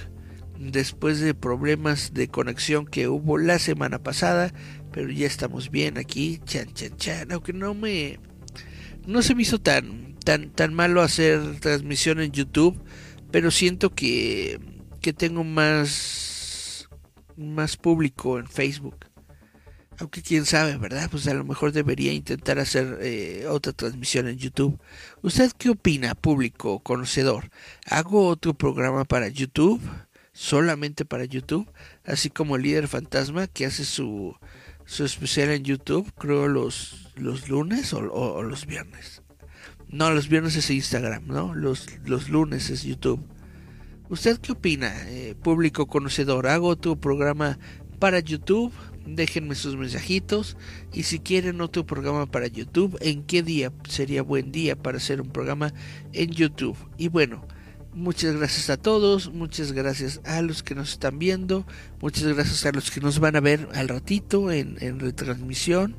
después de problemas de conexión que hubo la semana pasada, pero ya estamos bien aquí, chan chan chan, aunque no me no se me hizo tan tan tan malo hacer transmisión en YouTube, pero siento que que tengo más más público en Facebook. Aunque quién sabe, ¿verdad? Pues a lo mejor debería intentar hacer eh, otra transmisión en YouTube. ¿Usted qué opina, público conocedor? ¿Hago otro programa para YouTube? ¿Solamente para YouTube? Así como el líder fantasma que hace su, su especial en YouTube, creo los, los lunes o, los viernes. No, los viernes es Instagram, ¿no? Los, los lunes es YouTube. ¿Usted qué opina, eh, público conocedor? ¿Hago otro programa para YouTube? déjenme sus mensajitos y si quieren otro programa para YouTube, en qué día sería buen día para hacer un programa en YouTube. Y bueno, muchas gracias a todos, muchas gracias a los que nos están viendo, muchas gracias a los que nos van a ver al ratito en, en retransmisión,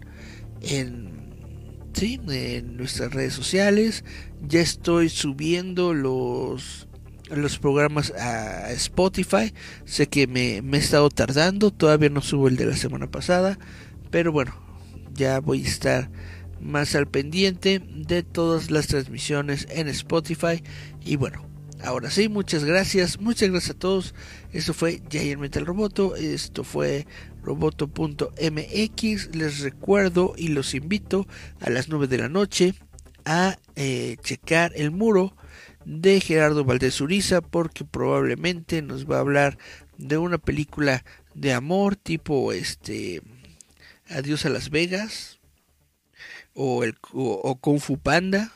en, sí, en nuestras redes sociales. Ya estoy subiendo los los programas a Spotify. Sé que me, me, he estado tardando, todavía no subo el de la semana pasada, pero bueno, ya voy a estar más al pendiente de todas las transmisiones en Spotify. Y bueno, ahora sí, muchas gracias, muchas gracias a todos. Esto fue Giant Metal Roboto, esto fue roboto.mx. Les recuerdo y los invito a las 9 de la noche a eh, checar el muro de Gerardo Valdés Uriza porque probablemente nos va a hablar de una película de amor tipo este Adiós a Las Vegas o el o, Kung Fu Panda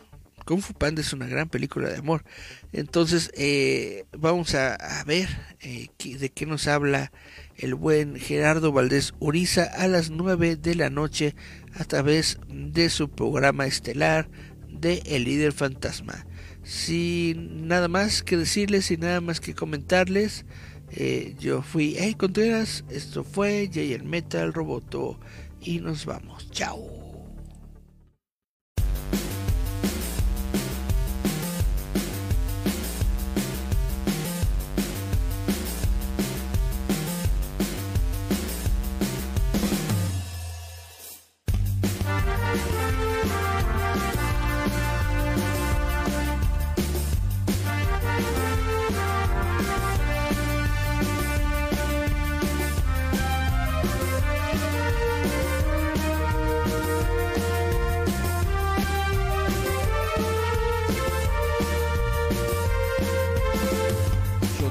Kung Fu Panda es una gran película de amor entonces eh, vamos a, ver eh, de qué nos habla el buen Gerardo Valdés Uriza a las 9 de la noche a través de su programa estelar de El líder fantasma sin nada más que decirles, sin nada más que comentarles, eh, yo fui Hey Contreras, esto fue Jay el Metal Roboto y nos vamos. Chao.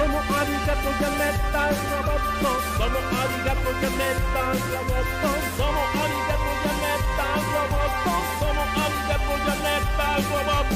Somos arigato ya me estás roboto. Somos arigato ya me estás roboto. Somos arigato ya me estás roboto. Somos arigato ya me estás roboto.